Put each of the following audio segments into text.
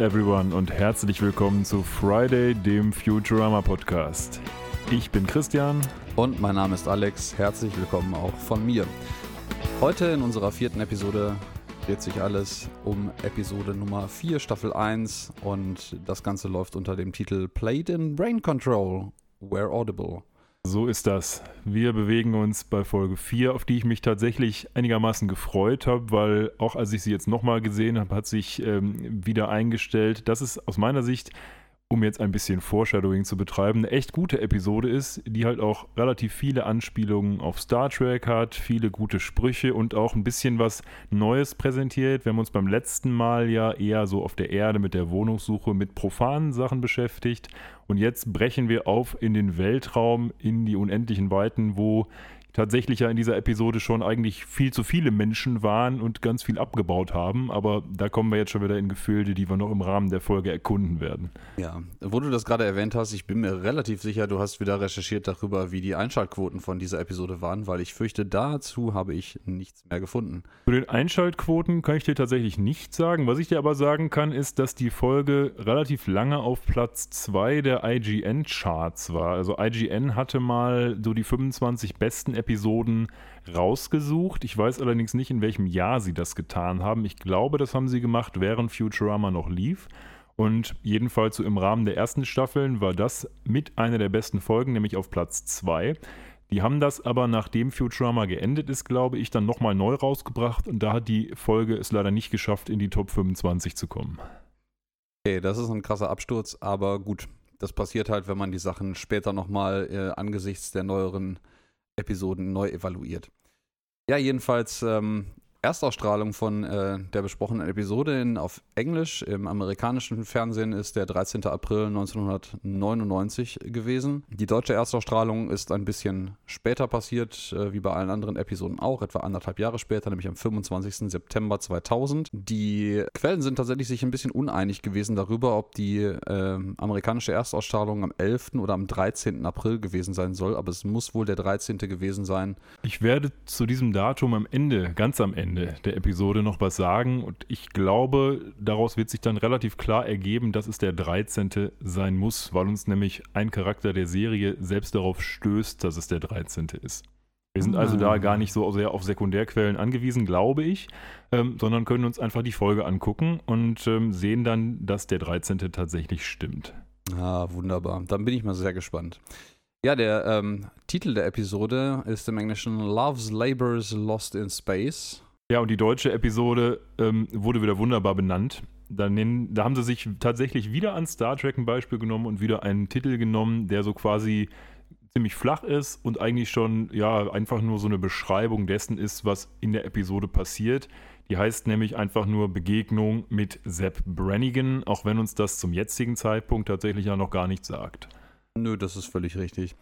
everyone und herzlich willkommen zu Friday, dem Futurama Podcast. Ich bin Christian. Und mein Name ist Alex. Herzlich willkommen auch von mir. Heute in unserer vierten Episode dreht sich alles um Episode Nummer 4, Staffel 1 und das Ganze läuft unter dem Titel Played in Brain Control, Where Audible. So ist das. Wir bewegen uns bei Folge 4, auf die ich mich tatsächlich einigermaßen gefreut habe, weil auch als ich sie jetzt nochmal gesehen habe, hat sich ähm, wieder eingestellt, dass es aus meiner Sicht um jetzt ein bisschen Foreshadowing zu betreiben, eine echt gute Episode ist, die halt auch relativ viele Anspielungen auf Star Trek hat, viele gute Sprüche und auch ein bisschen was Neues präsentiert. Wir haben uns beim letzten Mal ja eher so auf der Erde mit der Wohnungssuche mit profanen Sachen beschäftigt und jetzt brechen wir auf in den Weltraum, in die unendlichen Weiten, wo tatsächlich ja in dieser Episode schon eigentlich viel zu viele Menschen waren und ganz viel abgebaut haben. Aber da kommen wir jetzt schon wieder in Gefilde, die wir noch im Rahmen der Folge erkunden werden. Ja, wo du das gerade erwähnt hast, ich bin mir relativ sicher, du hast wieder recherchiert darüber, wie die Einschaltquoten von dieser Episode waren, weil ich fürchte, dazu habe ich nichts mehr gefunden. Zu den Einschaltquoten kann ich dir tatsächlich nichts sagen. Was ich dir aber sagen kann, ist, dass die Folge relativ lange auf Platz 2 der IGN-Charts war. Also IGN hatte mal so die 25 besten Episoden Episoden rausgesucht. Ich weiß allerdings nicht, in welchem Jahr sie das getan haben. Ich glaube, das haben sie gemacht, während Futurama noch lief. Und jedenfalls so im Rahmen der ersten Staffeln war das mit einer der besten Folgen, nämlich auf Platz 2. Die haben das aber, nachdem Futurama geendet ist, glaube ich, dann nochmal neu rausgebracht und da hat die Folge es leider nicht geschafft, in die Top 25 zu kommen. Okay, das ist ein krasser Absturz, aber gut, das passiert halt, wenn man die Sachen später nochmal äh, angesichts der neueren Episoden neu evaluiert. Ja, jedenfalls ähm, Erstausstrahlung von äh, der besprochenen Episode in, auf Englisch im amerikanischen Fernsehen ist der 13. April 1999 gewesen. Die deutsche Erstausstrahlung ist ein bisschen später passiert, äh, wie bei allen anderen Episoden auch, etwa anderthalb Jahre später, nämlich am 25. September 2000. Die Quellen sind tatsächlich sich ein bisschen uneinig gewesen darüber, ob die äh, amerikanische Erstausstrahlung am 11. oder am 13. April gewesen sein soll, aber es muss wohl der 13. gewesen sein. Ich werde zu diesem Datum am Ende, ganz am Ende, Ende der Episode noch was sagen und ich glaube, daraus wird sich dann relativ klar ergeben, dass es der 13. sein muss, weil uns nämlich ein Charakter der Serie selbst darauf stößt, dass es der 13. ist. Wir sind also da ah. gar nicht so sehr auf Sekundärquellen angewiesen, glaube ich, ähm, sondern können uns einfach die Folge angucken und ähm, sehen dann, dass der 13. tatsächlich stimmt. Ah, wunderbar. Dann bin ich mal sehr gespannt. Ja, der ähm, Titel der Episode ist im Englischen Love's Labors Lost in Space. Ja, und die deutsche Episode ähm, wurde wieder wunderbar benannt. Da, nennen, da haben sie sich tatsächlich wieder an Star Trek ein Beispiel genommen und wieder einen Titel genommen, der so quasi ziemlich flach ist und eigentlich schon ja einfach nur so eine Beschreibung dessen ist, was in der Episode passiert. Die heißt nämlich einfach nur Begegnung mit Sepp Brannigan, auch wenn uns das zum jetzigen Zeitpunkt tatsächlich ja noch gar nichts sagt. Nö, das ist völlig richtig.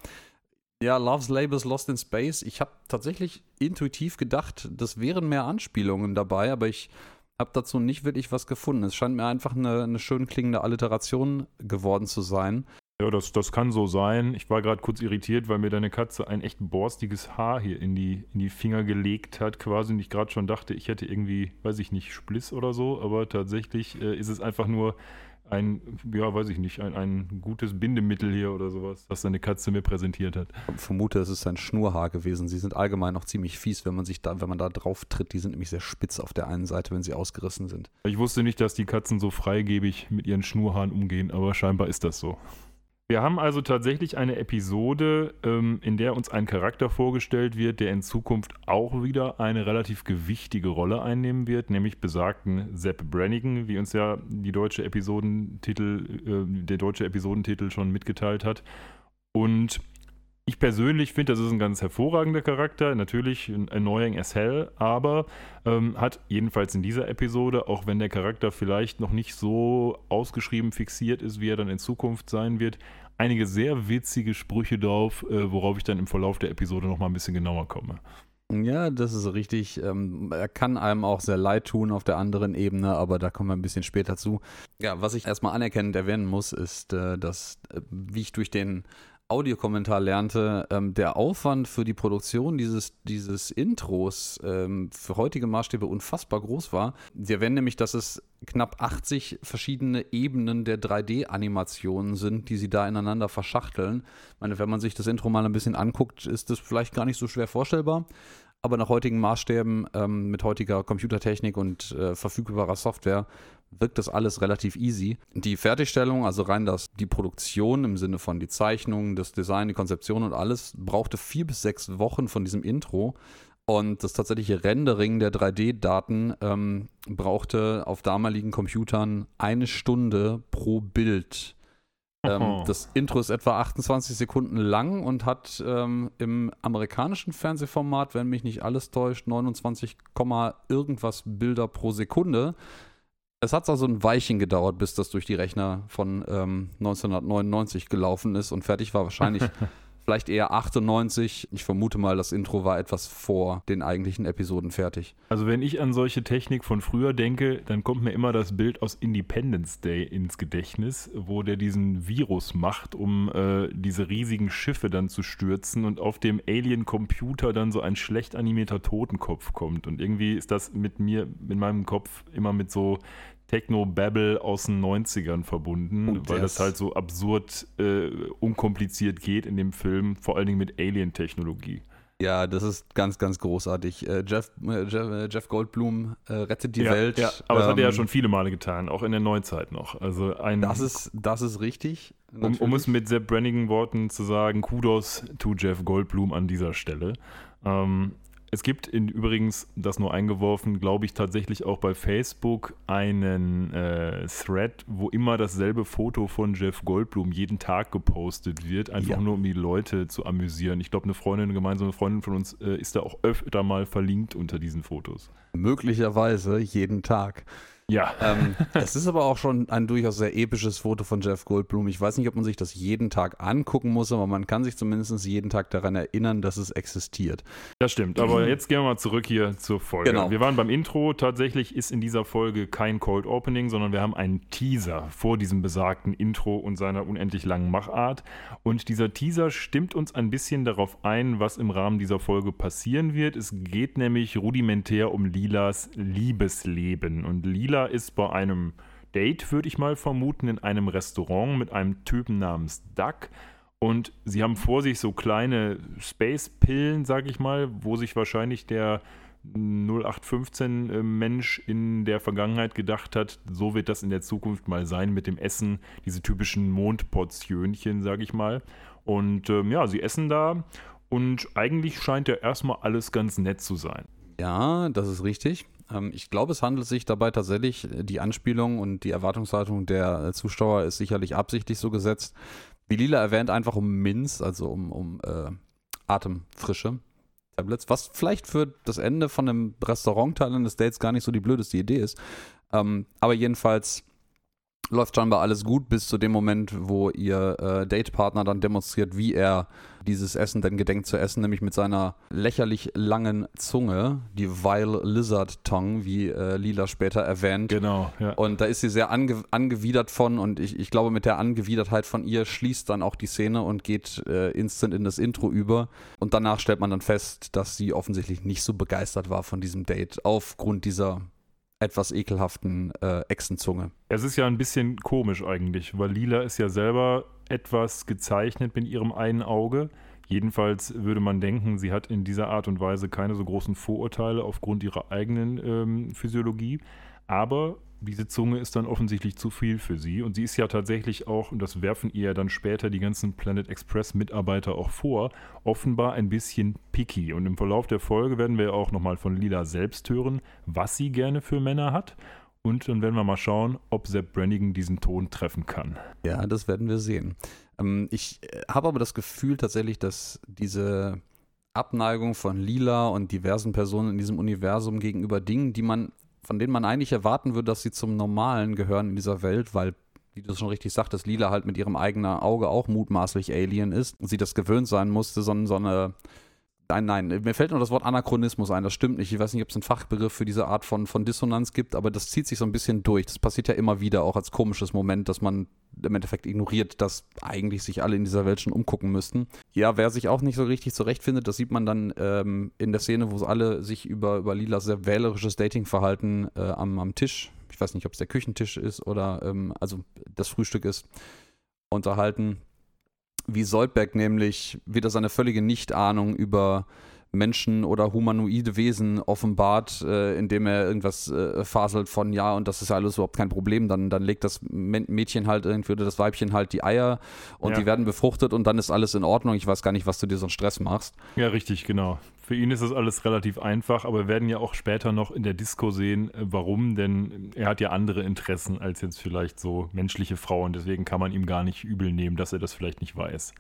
Ja, Love's Labels Lost in Space. Ich habe tatsächlich intuitiv gedacht, das wären mehr Anspielungen dabei, aber ich habe dazu nicht wirklich was gefunden. Es scheint mir einfach eine, eine schön klingende Alliteration geworden zu sein. Ja, das, das kann so sein. Ich war gerade kurz irritiert, weil mir deine Katze ein echt borstiges Haar hier in die, in die Finger gelegt hat, quasi. Und ich gerade schon dachte, ich hätte irgendwie, weiß ich nicht, Spliss oder so. Aber tatsächlich äh, ist es einfach nur ein, ja, weiß ich nicht, ein, ein gutes Bindemittel hier oder sowas, das seine Katze mir präsentiert hat. Ich vermute, es ist ein Schnurhaar gewesen. Sie sind allgemein noch ziemlich fies, wenn man sich da, wenn man da drauf tritt. Die sind nämlich sehr spitz auf der einen Seite, wenn sie ausgerissen sind. Ich wusste nicht, dass die Katzen so freigebig mit ihren Schnurhaaren umgehen, aber scheinbar ist das so. Wir haben also tatsächlich eine Episode, ähm, in der uns ein Charakter vorgestellt wird, der in Zukunft auch wieder eine relativ gewichtige Rolle einnehmen wird, nämlich besagten Sepp Brannigan, wie uns ja die deutsche Episodentitel, äh, der deutsche Episodentitel schon mitgeteilt hat. Und ich persönlich finde, das ist ein ganz hervorragender Charakter, natürlich annoying as hell, aber ähm, hat jedenfalls in dieser Episode, auch wenn der Charakter vielleicht noch nicht so ausgeschrieben fixiert ist, wie er dann in Zukunft sein wird, einige sehr witzige Sprüche drauf, äh, worauf ich dann im Verlauf der Episode noch mal ein bisschen genauer komme. Ja, das ist richtig. Ähm, er kann einem auch sehr leid tun auf der anderen Ebene, aber da kommen wir ein bisschen später zu. Ja, was ich erstmal anerkennend erwähnen muss, ist, äh, dass, äh, wie ich durch den Audiokommentar lernte, ähm, der Aufwand für die Produktion dieses, dieses Intros ähm, für heutige Maßstäbe unfassbar groß war. Sie erwähnen nämlich, dass es knapp 80 verschiedene Ebenen der 3D-Animationen sind, die sie da ineinander verschachteln. Ich meine, wenn man sich das Intro mal ein bisschen anguckt, ist das vielleicht gar nicht so schwer vorstellbar. Aber nach heutigen Maßstäben, ähm, mit heutiger Computertechnik und äh, verfügbarer Software, wirkt das alles relativ easy. Die Fertigstellung, also rein das, die Produktion im Sinne von die Zeichnung, das Design, die Konzeption und alles, brauchte vier bis sechs Wochen von diesem Intro. Und das tatsächliche Rendering der 3D-Daten ähm, brauchte auf damaligen Computern eine Stunde pro Bild. Ähm, das Intro ist etwa 28 Sekunden lang und hat ähm, im amerikanischen Fernsehformat, wenn mich nicht alles täuscht, 29, irgendwas Bilder pro Sekunde. Es hat also ein Weilchen gedauert, bis das durch die Rechner von ähm, 1999 gelaufen ist und fertig war. Wahrscheinlich vielleicht eher 98. Ich vermute mal, das Intro war etwas vor den eigentlichen Episoden fertig. Also wenn ich an solche Technik von früher denke, dann kommt mir immer das Bild aus Independence Day ins Gedächtnis, wo der diesen Virus macht, um äh, diese riesigen Schiffe dann zu stürzen und auf dem Alien-Computer dann so ein schlecht animierter Totenkopf kommt. Und irgendwie ist das mit mir, in meinem Kopf immer mit so Techno-Babble aus den 90ern verbunden, und weil das halt so absurd äh, unkompliziert geht in dem Film, vor allen Dingen mit Alien-Technologie. Ja, das ist ganz, ganz großartig. Äh, Jeff, äh, Jeff, äh, Jeff, Goldblum äh, rettet die ja, Welt. Ja, aber ähm, das hat er ja ähm, schon viele Male getan, auch in der Neuzeit noch. Also ein, das, ist, das ist richtig. Um, um, es mit Sepp Brannigan Worten zu sagen, Kudos to Jeff Goldblum an dieser Stelle. Ähm, es gibt in, übrigens, das nur eingeworfen, glaube ich, tatsächlich auch bei Facebook einen äh, Thread, wo immer dasselbe Foto von Jeff Goldblum jeden Tag gepostet wird, einfach ja. nur um die Leute zu amüsieren. Ich glaube, eine Freundin, eine gemeinsame Freundin von uns äh, ist da auch öfter mal verlinkt unter diesen Fotos. Möglicherweise jeden Tag. Ja. Ähm, es ist aber auch schon ein durchaus sehr episches Foto von Jeff Goldblum. Ich weiß nicht, ob man sich das jeden Tag angucken muss, aber man kann sich zumindest jeden Tag daran erinnern, dass es existiert. Das stimmt, aber mhm. jetzt gehen wir mal zurück hier zur Folge. Genau. Wir waren beim Intro. Tatsächlich ist in dieser Folge kein Cold Opening, sondern wir haben einen Teaser vor diesem besagten Intro und seiner unendlich langen Machart. Und dieser Teaser stimmt uns ein bisschen darauf ein, was im Rahmen dieser Folge passieren wird. Es geht nämlich rudimentär um Lilas Liebesleben. Und Lila Sheila ist bei einem Date, würde ich mal vermuten, in einem Restaurant mit einem Typen namens Duck. Und sie haben vor sich so kleine Space-Pillen, sag ich mal, wo sich wahrscheinlich der 0815-Mensch in der Vergangenheit gedacht hat, so wird das in der Zukunft mal sein mit dem Essen, diese typischen Mondportionchen, sag ich mal. Und ähm, ja, sie essen da und eigentlich scheint ja erstmal alles ganz nett zu sein. Ja, das ist richtig. Ähm, ich glaube, es handelt sich dabei tatsächlich, äh, die Anspielung und die Erwartungshaltung der äh, Zuschauer ist sicherlich absichtlich so gesetzt. Wie Lila erwähnt, einfach um Minz, also um, um äh, Atemfrische Tablets, was vielleicht für das Ende von einem Restaurantteil eines Dates gar nicht so die blödeste Idee ist. Ähm, aber jedenfalls läuft scheinbar alles gut bis zu dem Moment, wo ihr äh, Datepartner dann demonstriert, wie er dieses Essen denn gedenkt zu essen, nämlich mit seiner lächerlich langen Zunge, die Vile Lizard Tongue, wie äh, Lila später erwähnt. Genau, ja. Und da ist sie sehr ange angewidert von und ich, ich glaube, mit der Angewidertheit von ihr schließt dann auch die Szene und geht äh, instant in das Intro über. Und danach stellt man dann fest, dass sie offensichtlich nicht so begeistert war von diesem Date aufgrund dieser etwas ekelhaften äh, Echsenzunge. Es ist ja ein bisschen komisch eigentlich, weil Lila ist ja selber etwas gezeichnet mit ihrem einen Auge. Jedenfalls würde man denken, sie hat in dieser Art und Weise keine so großen Vorurteile aufgrund ihrer eigenen ähm, Physiologie. Aber diese Zunge ist dann offensichtlich zu viel für sie. Und sie ist ja tatsächlich auch, und das werfen ihr dann später die ganzen Planet Express-Mitarbeiter auch vor, offenbar ein bisschen picky. Und im Verlauf der Folge werden wir auch nochmal von Lila selbst hören, was sie gerne für Männer hat. Und dann werden wir mal schauen, ob Sepp Brannigan diesen Ton treffen kann. Ja, das werden wir sehen. Ähm, ich äh, habe aber das Gefühl tatsächlich, dass diese Abneigung von Lila und diversen Personen in diesem Universum gegenüber Dingen, die man von denen man eigentlich erwarten würde, dass sie zum Normalen gehören in dieser Welt, weil, wie du schon richtig sagtest, Lila halt mit ihrem eigenen Auge auch mutmaßlich Alien ist und sie das gewöhnt sein musste, so, so eine Nein, nein, mir fällt nur das Wort Anachronismus ein, das stimmt nicht. Ich weiß nicht, ob es einen Fachbegriff für diese Art von, von Dissonanz gibt, aber das zieht sich so ein bisschen durch. Das passiert ja immer wieder, auch als komisches Moment, dass man im Endeffekt ignoriert, dass eigentlich sich alle in dieser Welt schon umgucken müssten. Ja, wer sich auch nicht so richtig zurechtfindet, das sieht man dann ähm, in der Szene, wo alle sich über, über Lilas sehr wählerisches Datingverhalten äh, am, am Tisch, ich weiß nicht, ob es der Küchentisch ist oder ähm, also das Frühstück ist, unterhalten wie Soldberg nämlich wieder seine völlige Nichtahnung über Menschen oder humanoide Wesen offenbart, äh, indem er irgendwas äh, faselt von ja und das ist alles überhaupt kein Problem, dann, dann legt das Mädchen halt irgendwie oder das Weibchen halt die Eier und ja. die werden befruchtet und dann ist alles in Ordnung. Ich weiß gar nicht, was du dir so einen Stress machst. Ja, richtig, genau. Für ihn ist das alles relativ einfach, aber wir werden ja auch später noch in der Disco sehen, äh, warum, denn er hat ja andere Interessen als jetzt vielleicht so menschliche Frauen, deswegen kann man ihm gar nicht übel nehmen, dass er das vielleicht nicht weiß.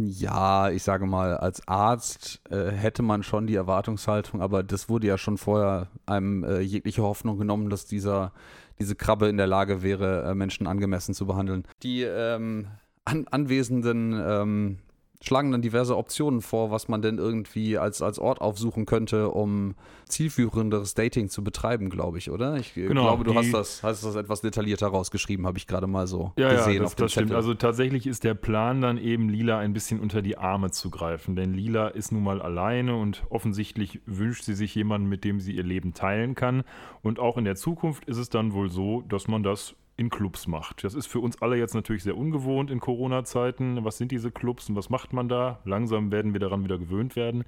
Ja, ich sage mal, als Arzt äh, hätte man schon die Erwartungshaltung, aber das wurde ja schon vorher einem äh, jegliche Hoffnung genommen, dass dieser, diese Krabbe in der Lage wäre, äh, Menschen angemessen zu behandeln. Die ähm, an, anwesenden ähm, schlagen dann diverse Optionen vor, was man denn irgendwie als, als Ort aufsuchen könnte, um zielführenderes Dating zu betreiben, glaube ich, oder? Ich genau, glaube, du hast das, hast das etwas detaillierter rausgeschrieben, habe ich gerade mal so ja, gesehen. Ja, das, das stimmt. Also tatsächlich ist der Plan dann eben, Lila ein bisschen unter die Arme zu greifen, denn Lila ist nun mal alleine und offensichtlich wünscht sie sich jemanden, mit dem sie ihr Leben teilen kann. Und auch in der Zukunft ist es dann wohl so, dass man das in Clubs macht. Das ist für uns alle jetzt natürlich sehr ungewohnt in Corona-Zeiten. Was sind diese Clubs und was macht man da? Langsam werden wir daran wieder gewöhnt werden.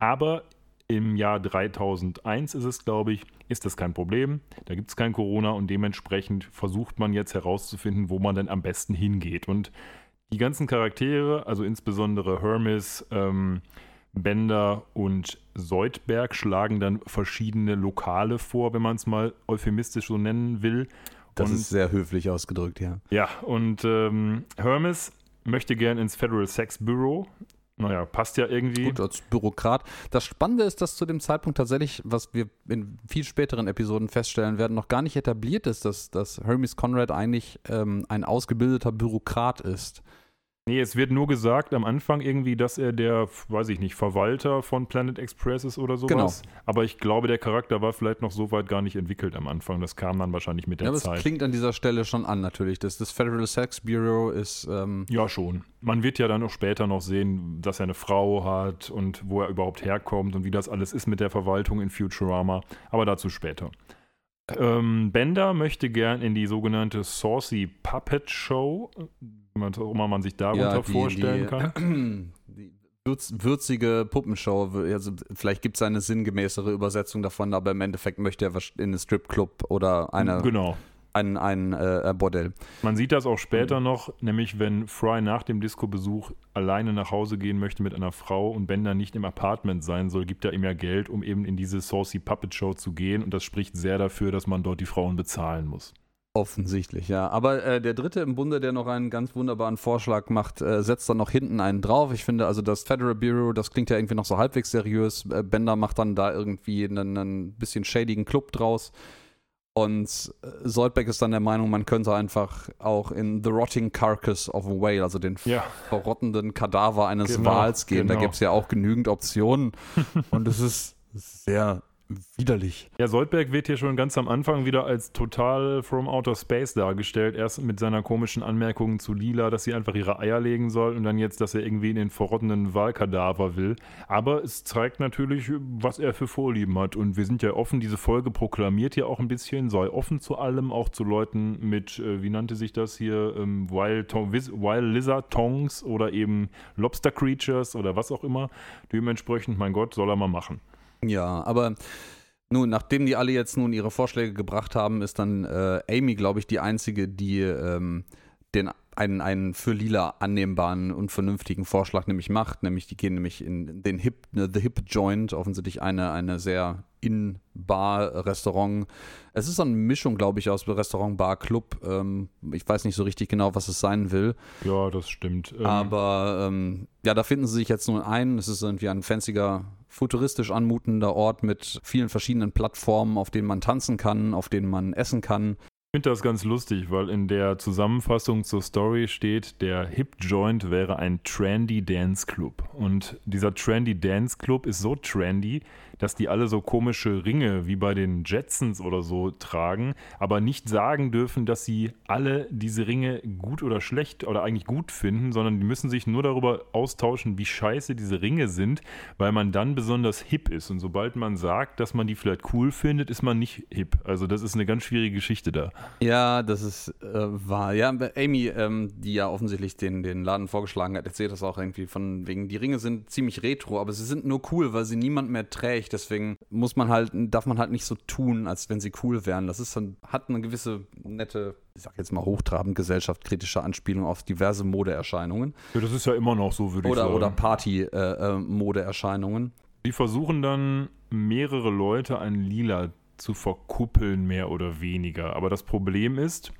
Aber im Jahr 3001 ist es, glaube ich, ist das kein Problem. Da gibt es kein Corona und dementsprechend versucht man jetzt herauszufinden, wo man denn am besten hingeht. Und die ganzen Charaktere, also insbesondere Hermes, ähm, Bender und Seudberg, schlagen dann verschiedene Lokale vor, wenn man es mal euphemistisch so nennen will. Das und, ist sehr höflich ausgedrückt, ja. Ja, und ähm, Hermes möchte gern ins Federal Sex Bureau. Naja, passt ja irgendwie. Gut, als Bürokrat. Das Spannende ist, dass zu dem Zeitpunkt tatsächlich, was wir in viel späteren Episoden feststellen werden, noch gar nicht etabliert ist, dass, dass Hermes Conrad eigentlich ähm, ein ausgebildeter Bürokrat ist. Nee, es wird nur gesagt am Anfang irgendwie, dass er der, weiß ich nicht, Verwalter von Planet Express ist oder sowas. Genau. Aber ich glaube, der Charakter war vielleicht noch so weit gar nicht entwickelt am Anfang. Das kam dann wahrscheinlich mit der ja, aber Zeit. Das klingt an dieser Stelle schon an, natürlich. Das, das Federal Sex Bureau ist. Ähm ja, schon. Man wird ja dann auch später noch sehen, dass er eine Frau hat und wo er überhaupt herkommt und wie das alles ist mit der Verwaltung in Futurama. Aber dazu später. Ähm, Bender möchte gern in die sogenannte Saucy Puppet Show was auch immer man sich darunter ja, die, vorstellen die, kann. Die würz, würzige Puppenshow, also vielleicht gibt es eine sinngemäßere Übersetzung davon, aber im Endeffekt möchte er in einen Stripclub oder eine. Genau ein, ein äh, Bordell. Man sieht das auch später mhm. noch, nämlich wenn Fry nach dem Disco-Besuch alleine nach Hause gehen möchte mit einer Frau und Bender nicht im Apartment sein soll, gibt er ihm ja Geld, um eben in diese Saucy Puppet Show zu gehen und das spricht sehr dafür, dass man dort die Frauen bezahlen muss. Offensichtlich, ja. Aber äh, der dritte im Bunde, der noch einen ganz wunderbaren Vorschlag macht, äh, setzt dann noch hinten einen drauf. Ich finde also das Federal Bureau, das klingt ja irgendwie noch so halbwegs seriös. Äh, Bender macht dann da irgendwie einen, einen bisschen shadigen Club draus. Und äh, Soldbeck ist dann der Meinung, man könnte einfach auch in The Rotting Carcass of a Whale, also den ja. verrottenden Kadaver eines genau, Wals gehen. Genau. Da gibt es ja auch genügend Optionen. Und es ist sehr widerlich. Ja, Soldberg wird hier schon ganz am Anfang wieder als total from outer space dargestellt. Erst mit seiner komischen Anmerkung zu Lila, dass sie einfach ihre Eier legen soll und dann jetzt, dass er irgendwie in den verrottenen Wahlkadaver will. Aber es zeigt natürlich, was er für Vorlieben hat. Und wir sind ja offen, diese Folge proklamiert ja auch ein bisschen, sei offen zu allem, auch zu Leuten mit, äh, wie nannte sich das hier, ähm, Wild, Wild Lizard Tongs oder eben Lobster Creatures oder was auch immer. Dementsprechend, mein Gott, soll er mal machen. Ja, aber nun, nachdem die alle jetzt nun ihre Vorschläge gebracht haben, ist dann äh, Amy, glaube ich, die einzige, die ähm, den einen, einen für Lila annehmbaren und vernünftigen Vorschlag nämlich macht, nämlich die gehen nämlich in den Hip, ne, The Hip Joint, offensichtlich eine, eine sehr In-Bar-Restaurant. Es ist so eine Mischung, glaube ich, aus Restaurant, Bar, Club. Ähm, ich weiß nicht so richtig genau, was es sein will. Ja, das stimmt. Ähm Aber ähm, ja, da finden sie sich jetzt nun ein. Es ist irgendwie ein fanziger futuristisch anmutender Ort mit vielen verschiedenen Plattformen, auf denen man tanzen kann, auf denen man essen kann. Ich finde das ganz lustig, weil in der Zusammenfassung zur Story steht, der Hip Joint wäre ein Trendy Dance Club. Und dieser Trendy Dance Club ist so trendy, dass die alle so komische Ringe wie bei den Jetsons oder so tragen, aber nicht sagen dürfen, dass sie alle diese Ringe gut oder schlecht oder eigentlich gut finden, sondern die müssen sich nur darüber austauschen, wie scheiße diese Ringe sind, weil man dann besonders hip ist. Und sobald man sagt, dass man die vielleicht cool findet, ist man nicht hip. Also das ist eine ganz schwierige Geschichte da. Ja, das ist äh, wahr. Ja, Amy, ähm, die ja offensichtlich den, den Laden vorgeschlagen hat, erzählt das auch irgendwie von wegen, die Ringe sind ziemlich retro, aber sie sind nur cool, weil sie niemand mehr trägt deswegen muss man halt, darf man halt nicht so tun, als wenn sie cool wären. Das ist dann, hat eine gewisse nette, ich sag jetzt mal hochtrabend gesellschaftskritische Anspielung auf diverse Modeerscheinungen. Ja, das ist ja immer noch so, würde ich Oder, sagen. oder Party-Modeerscheinungen. Die versuchen dann mehrere Leute an Lila zu verkuppeln, mehr oder weniger. Aber das Problem ist,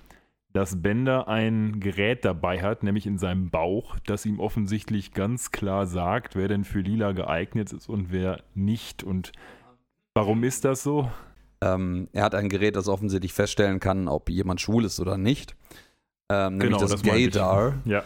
dass Bender ein Gerät dabei hat, nämlich in seinem Bauch, das ihm offensichtlich ganz klar sagt, wer denn für Lila geeignet ist und wer nicht. Und warum ist das so? Ähm, er hat ein Gerät, das offensichtlich feststellen kann, ob jemand schwul ist oder nicht. Ähm, nämlich Genau, das, das. Gaydar. Ja.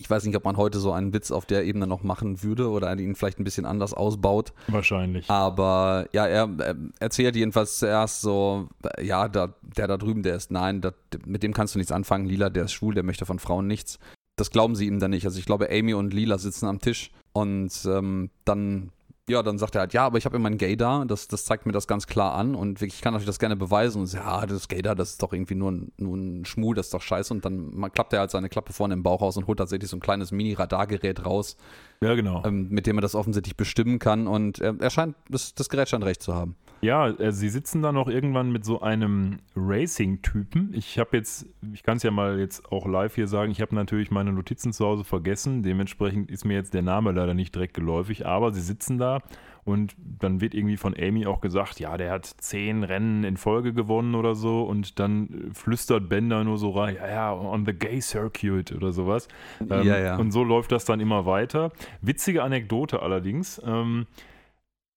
Ich weiß nicht, ob man heute so einen Witz auf der Ebene noch machen würde oder ihn vielleicht ein bisschen anders ausbaut. Wahrscheinlich. Aber ja, er, er erzählt jedenfalls zuerst so, ja, da, der da drüben, der ist nein, da, mit dem kannst du nichts anfangen. Lila, der ist schwul, der möchte von Frauen nichts. Das glauben sie ihm dann nicht. Also ich glaube, Amy und Lila sitzen am Tisch und ähm, dann, ja, dann sagt er halt, ja, aber ich habe immer ein Gay da, das, das zeigt mir das ganz klar an und ich kann euch das gerne beweisen. Und so, ja, das Gay da, das ist doch irgendwie nur ein, nur ein Schmuh, das ist doch scheiße. Und dann mal klappt er halt seine Klappe vorne im Bauch aus und holt tatsächlich so ein kleines Mini-Radargerät raus, Ja, genau. ähm, mit dem er das offensichtlich bestimmen kann. Und er, er scheint, das, das Gerät scheint recht zu haben. Ja, äh, sie sitzen da noch irgendwann mit so einem Racing-Typen. Ich habe jetzt, ich kann es ja mal jetzt auch live hier sagen, ich habe natürlich meine Notizen zu Hause vergessen. Dementsprechend ist mir jetzt der Name leider nicht direkt geläufig, aber sie sitzen da und dann wird irgendwie von Amy auch gesagt, ja, der hat zehn Rennen in Folge gewonnen oder so und dann äh, flüstert Bender nur so rein, ja, ja, on the gay circuit oder sowas. Ähm, Ja, ja. Und so läuft das dann immer weiter. Witzige Anekdote allerdings. Ähm,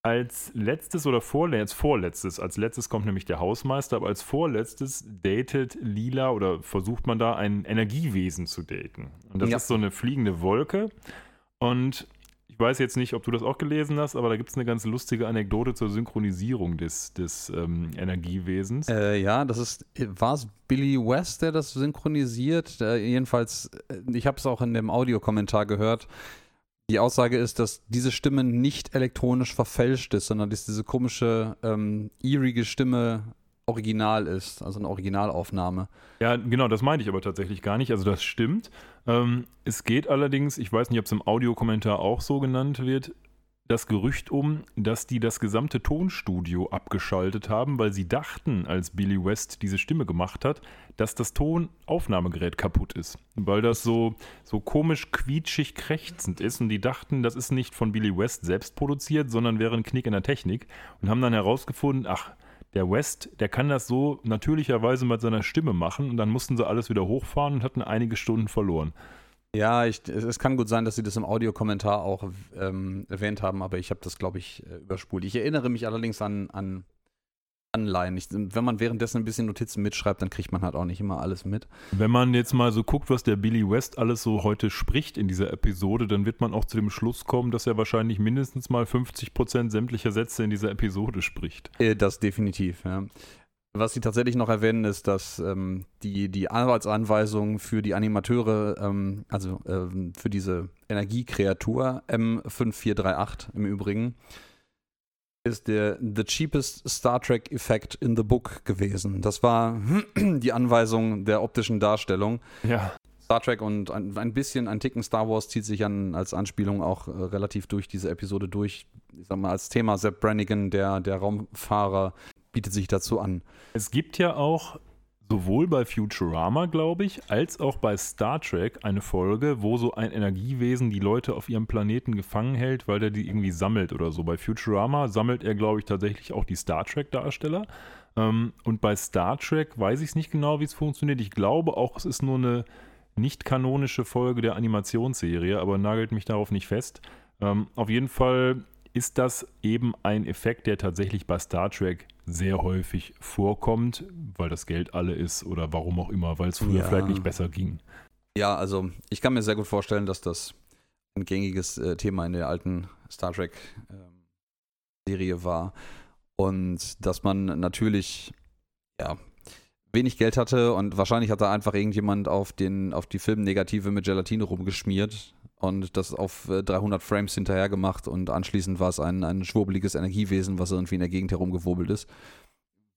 als letztes oder vorletztes, vorletztes, als letztes kommt nämlich der Hausmeister, aber als vorletztes datet Lila oder versucht man da ein Energiewesen zu daten. Und das Ja. ist so eine fliegende Wolke. Und ich weiß jetzt nicht, ob du das auch gelesen hast, aber da gibt es eine ganz lustige Anekdote zur Synchronisierung des, des ähm, Energiewesens. Äh, ja, das ist, war es Billy West, der das synchronisiert? Äh, jedenfalls, äh, ich habe es auch in dem Audiokommentar gehört. Die Aussage ist, dass diese Stimme nicht elektronisch verfälscht ist, sondern dass diese komische, ähm, eerige Stimme original ist, also eine Originalaufnahme. Ja, genau, das meinte ich aber tatsächlich gar nicht. Also das stimmt. Ähm, es geht allerdings, ich weiß nicht, ob es im Audiokommentar auch so genannt wird, das Gerücht um, dass die das gesamte Tonstudio abgeschaltet haben, weil sie dachten, als Billy West diese Stimme gemacht hat, dass das Tonaufnahmegerät kaputt ist. Weil das so, so komisch quietschig krächzend ist und die dachten, das ist nicht von Billy West selbst produziert, sondern wäre ein Knick in der Technik und haben dann herausgefunden, ach, der West, der kann das so natürlicherweise mit seiner Stimme machen und dann mussten sie alles wieder hochfahren und hatten einige Stunden verloren. Ja, ich, es, kann gut sein, dass sie das im Audiokommentar auch ähm, erwähnt haben, aber ich habe das, glaube ich, äh, überspult. Ich erinnere mich allerdings an, an Anleihen. Ich, wenn man währenddessen ein bisschen Notizen mitschreibt, dann kriegt man halt auch nicht immer alles mit. Wenn man jetzt mal so guckt, was der Billy West alles so heute spricht in dieser Episode, dann wird man auch zu dem Schluss kommen, dass er wahrscheinlich mindestens mal 50% sämtlicher Sätze in dieser Episode spricht. Äh, das definitiv, ja. Was sie tatsächlich noch erwähnen, ist, dass ähm, die, die Arbeitsanweisungen für die Animateure, ähm, also ähm, für diese Energiekreatur M5438 im Übrigen, ist der The Cheapest Star Trek Effect in the Book gewesen. Das war die Anweisung der optischen Darstellung. Ja, Star Trek und ein, ein bisschen, ein Ticken Star Wars zieht sich an, als Anspielung auch äh, relativ durch diese Episode durch. Ich sag mal, als Thema Sepp Brannigan, der, der Raumfahrer, bietet sich dazu an. es gibt ja auch sowohl bei Futurama, glaube ich, als auch bei Star Trek eine Folge, wo so ein Energiewesen die Leute auf ihrem Planeten gefangen hält, weil der die irgendwie sammelt oder so. Bei Futurama sammelt er, glaube ich, tatsächlich auch die Star Trek-Darsteller. Ähm, und bei Star Trek weiß ich es nicht genau, wie es funktioniert. Ich glaube auch, es ist nur eine nicht kanonische Folge der Animationsserie, aber nagelt mich darauf nicht fest. Ähm, auf jeden Fall ist das eben ein Effekt, der tatsächlich bei Star Trek sehr häufig vorkommt, weil das Geld alle ist oder warum auch immer, weil es früher Ja. vielleicht nicht besser ging. Ja, also ich kann mir sehr gut vorstellen, dass das ein gängiges äh, Thema in der alten Star Trek ähm, Serie war und dass man natürlich ja wenig Geld hatte und wahrscheinlich hat da einfach irgendjemand auf den auf die Filmnegative mit Gelatine rumgeschmiert und das auf äh, 300 Frames hinterher gemacht und anschließend war es ein, ein schwurbeliges Energiewesen, was irgendwie in der Gegend herumgewurbelt ist.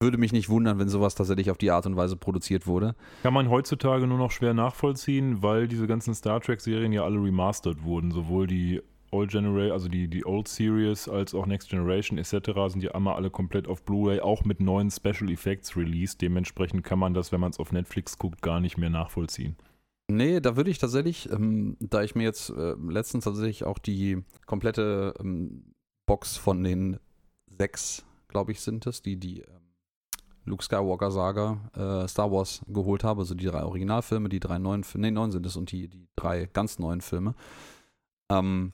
Würde mich nicht wundern, wenn sowas tatsächlich auf die Art und Weise produziert wurde. Kann man heutzutage nur noch schwer nachvollziehen, weil diese ganzen Star Trek-Serien ja alle remastered wurden. Sowohl die Old Generation, also die, die Old Series, als auch Next Generation etc. sind ja einmal alle komplett auf Blu-ray, auch mit neuen Special Effects released. Dementsprechend kann man das, wenn man es auf Netflix guckt, gar nicht mehr nachvollziehen. Nee, da würde ich tatsächlich, ähm, da ich mir jetzt äh, letztens tatsächlich auch die komplette ähm, Box von den sechs, glaube ich, sind es, die die ähm, Luke Skywalker Saga äh, Star Wars geholt habe, also die drei Originalfilme, die drei neuen Filme, nee, neun sind es und die, die drei ganz neuen Filme. Ähm,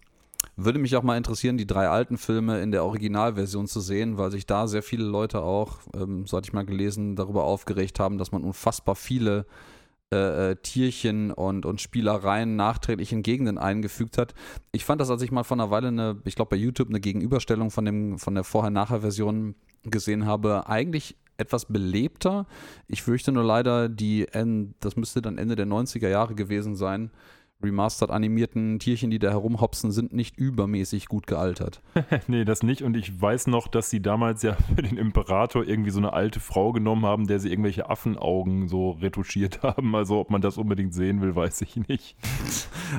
würde mich auch mal interessieren, die drei alten Filme in der Originalversion zu sehen, weil sich da sehr viele Leute auch, ähm, so hatte ich mal gelesen, darüber aufgeregt haben, dass man unfassbar viele äh, äh, Tierchen und, und Spielereien nachträglich in Gegenden eingefügt hat. Ich fand das, als ich mal vor einer Weile eine, ich glaube bei YouTube eine Gegenüberstellung von dem, von der Vorher-Nachher-Version gesehen habe, eigentlich etwas belebter. Ich fürchte nur leider, die, das müsste dann Ende der 90er Jahre gewesen sein, remastered animierten Tierchen, die da herumhopsen, sind nicht übermäßig gut gealtert. nee, das nicht. Und ich weiß noch, dass sie damals ja für den Imperator irgendwie so eine alte Frau genommen haben, der sie irgendwelche Affenaugen so retuschiert haben. Also ob man das unbedingt sehen will, weiß ich nicht.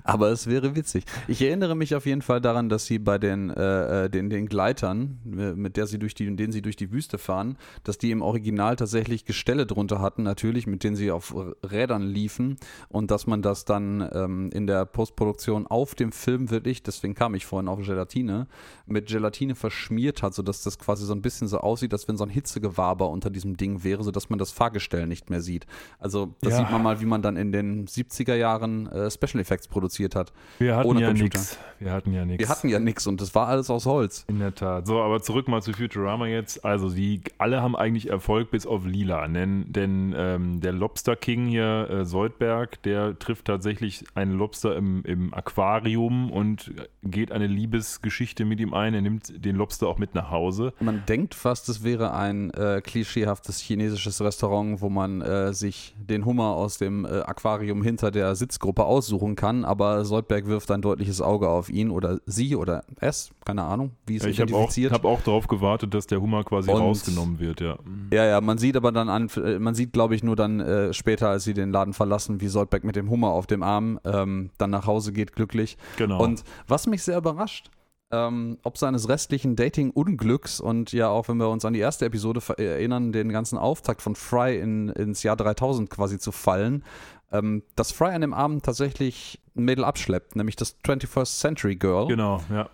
Aber es wäre witzig. Ich erinnere mich auf jeden Fall daran, dass sie bei den, äh, äh, den, den Gleitern, äh, mit der sie durch die, denen sie durch die Wüste fahren, dass die im Original tatsächlich Gestelle drunter hatten, natürlich, mit denen sie auf Rädern liefen und dass man das dann ähm, in der Postproduktion auf dem Film wirklich, deswegen kam ich vorhin auf Gelatine, mit Gelatine verschmiert hat, sodass das quasi so ein bisschen so aussieht, als wenn so ein Hitzegewaber unter diesem Ding wäre, sodass man das Fahrgestell nicht mehr sieht. Also das Ja. sieht man mal, wie man dann in den 70er Jahren äh, Special Effects produziert hat. Wir hatten Ohne ja nichts. Wir hatten ja nichts. Wir hatten ja nichts und das war alles aus Holz. In der Tat. So, aber zurück mal zu Futurama jetzt. Also, die alle haben eigentlich Erfolg bis auf Lila. Denn, denn ähm, der Lobster King hier, äh, Soldberg, der trifft tatsächlich einen Lobster im, im Aquarium und geht eine Liebesgeschichte mit ihm ein. Er nimmt den Lobster auch mit nach Hause. Man denkt fast, es wäre ein äh, klischeehaftes chinesisches Restaurant, wo man äh, sich den Hummer aus dem äh, Aquarium hinter der Sitzgruppe aussuchen kann, aber Soldberg wirft ein deutliches Auge auf ihn oder sie oder es, keine Ahnung, wie es Ich habe auch, identifiziert. hab auch darauf gewartet, dass der Hummer quasi Und- rausgenommen wird, ja. Ja, ja, man sieht aber dann an, äh, man sieht, glaube ich, nur dann äh, später, als sie den Laden verlassen, wie Soldberg mit dem Hummer auf dem Arm ähm, dann nach Hause geht, glücklich. Genau. Und was mich sehr überrascht, ähm, ob seines restlichen Dating-Unglücks und ja auch, wenn wir uns an die erste Episode ver- erinnern, den ganzen Auftakt von Fry in, ins Jahr 3000 quasi zu fallen, ähm, dass Fry an dem Abend tatsächlich ein Mädel abschleppt, nämlich das 21st Century Girl genau, ja.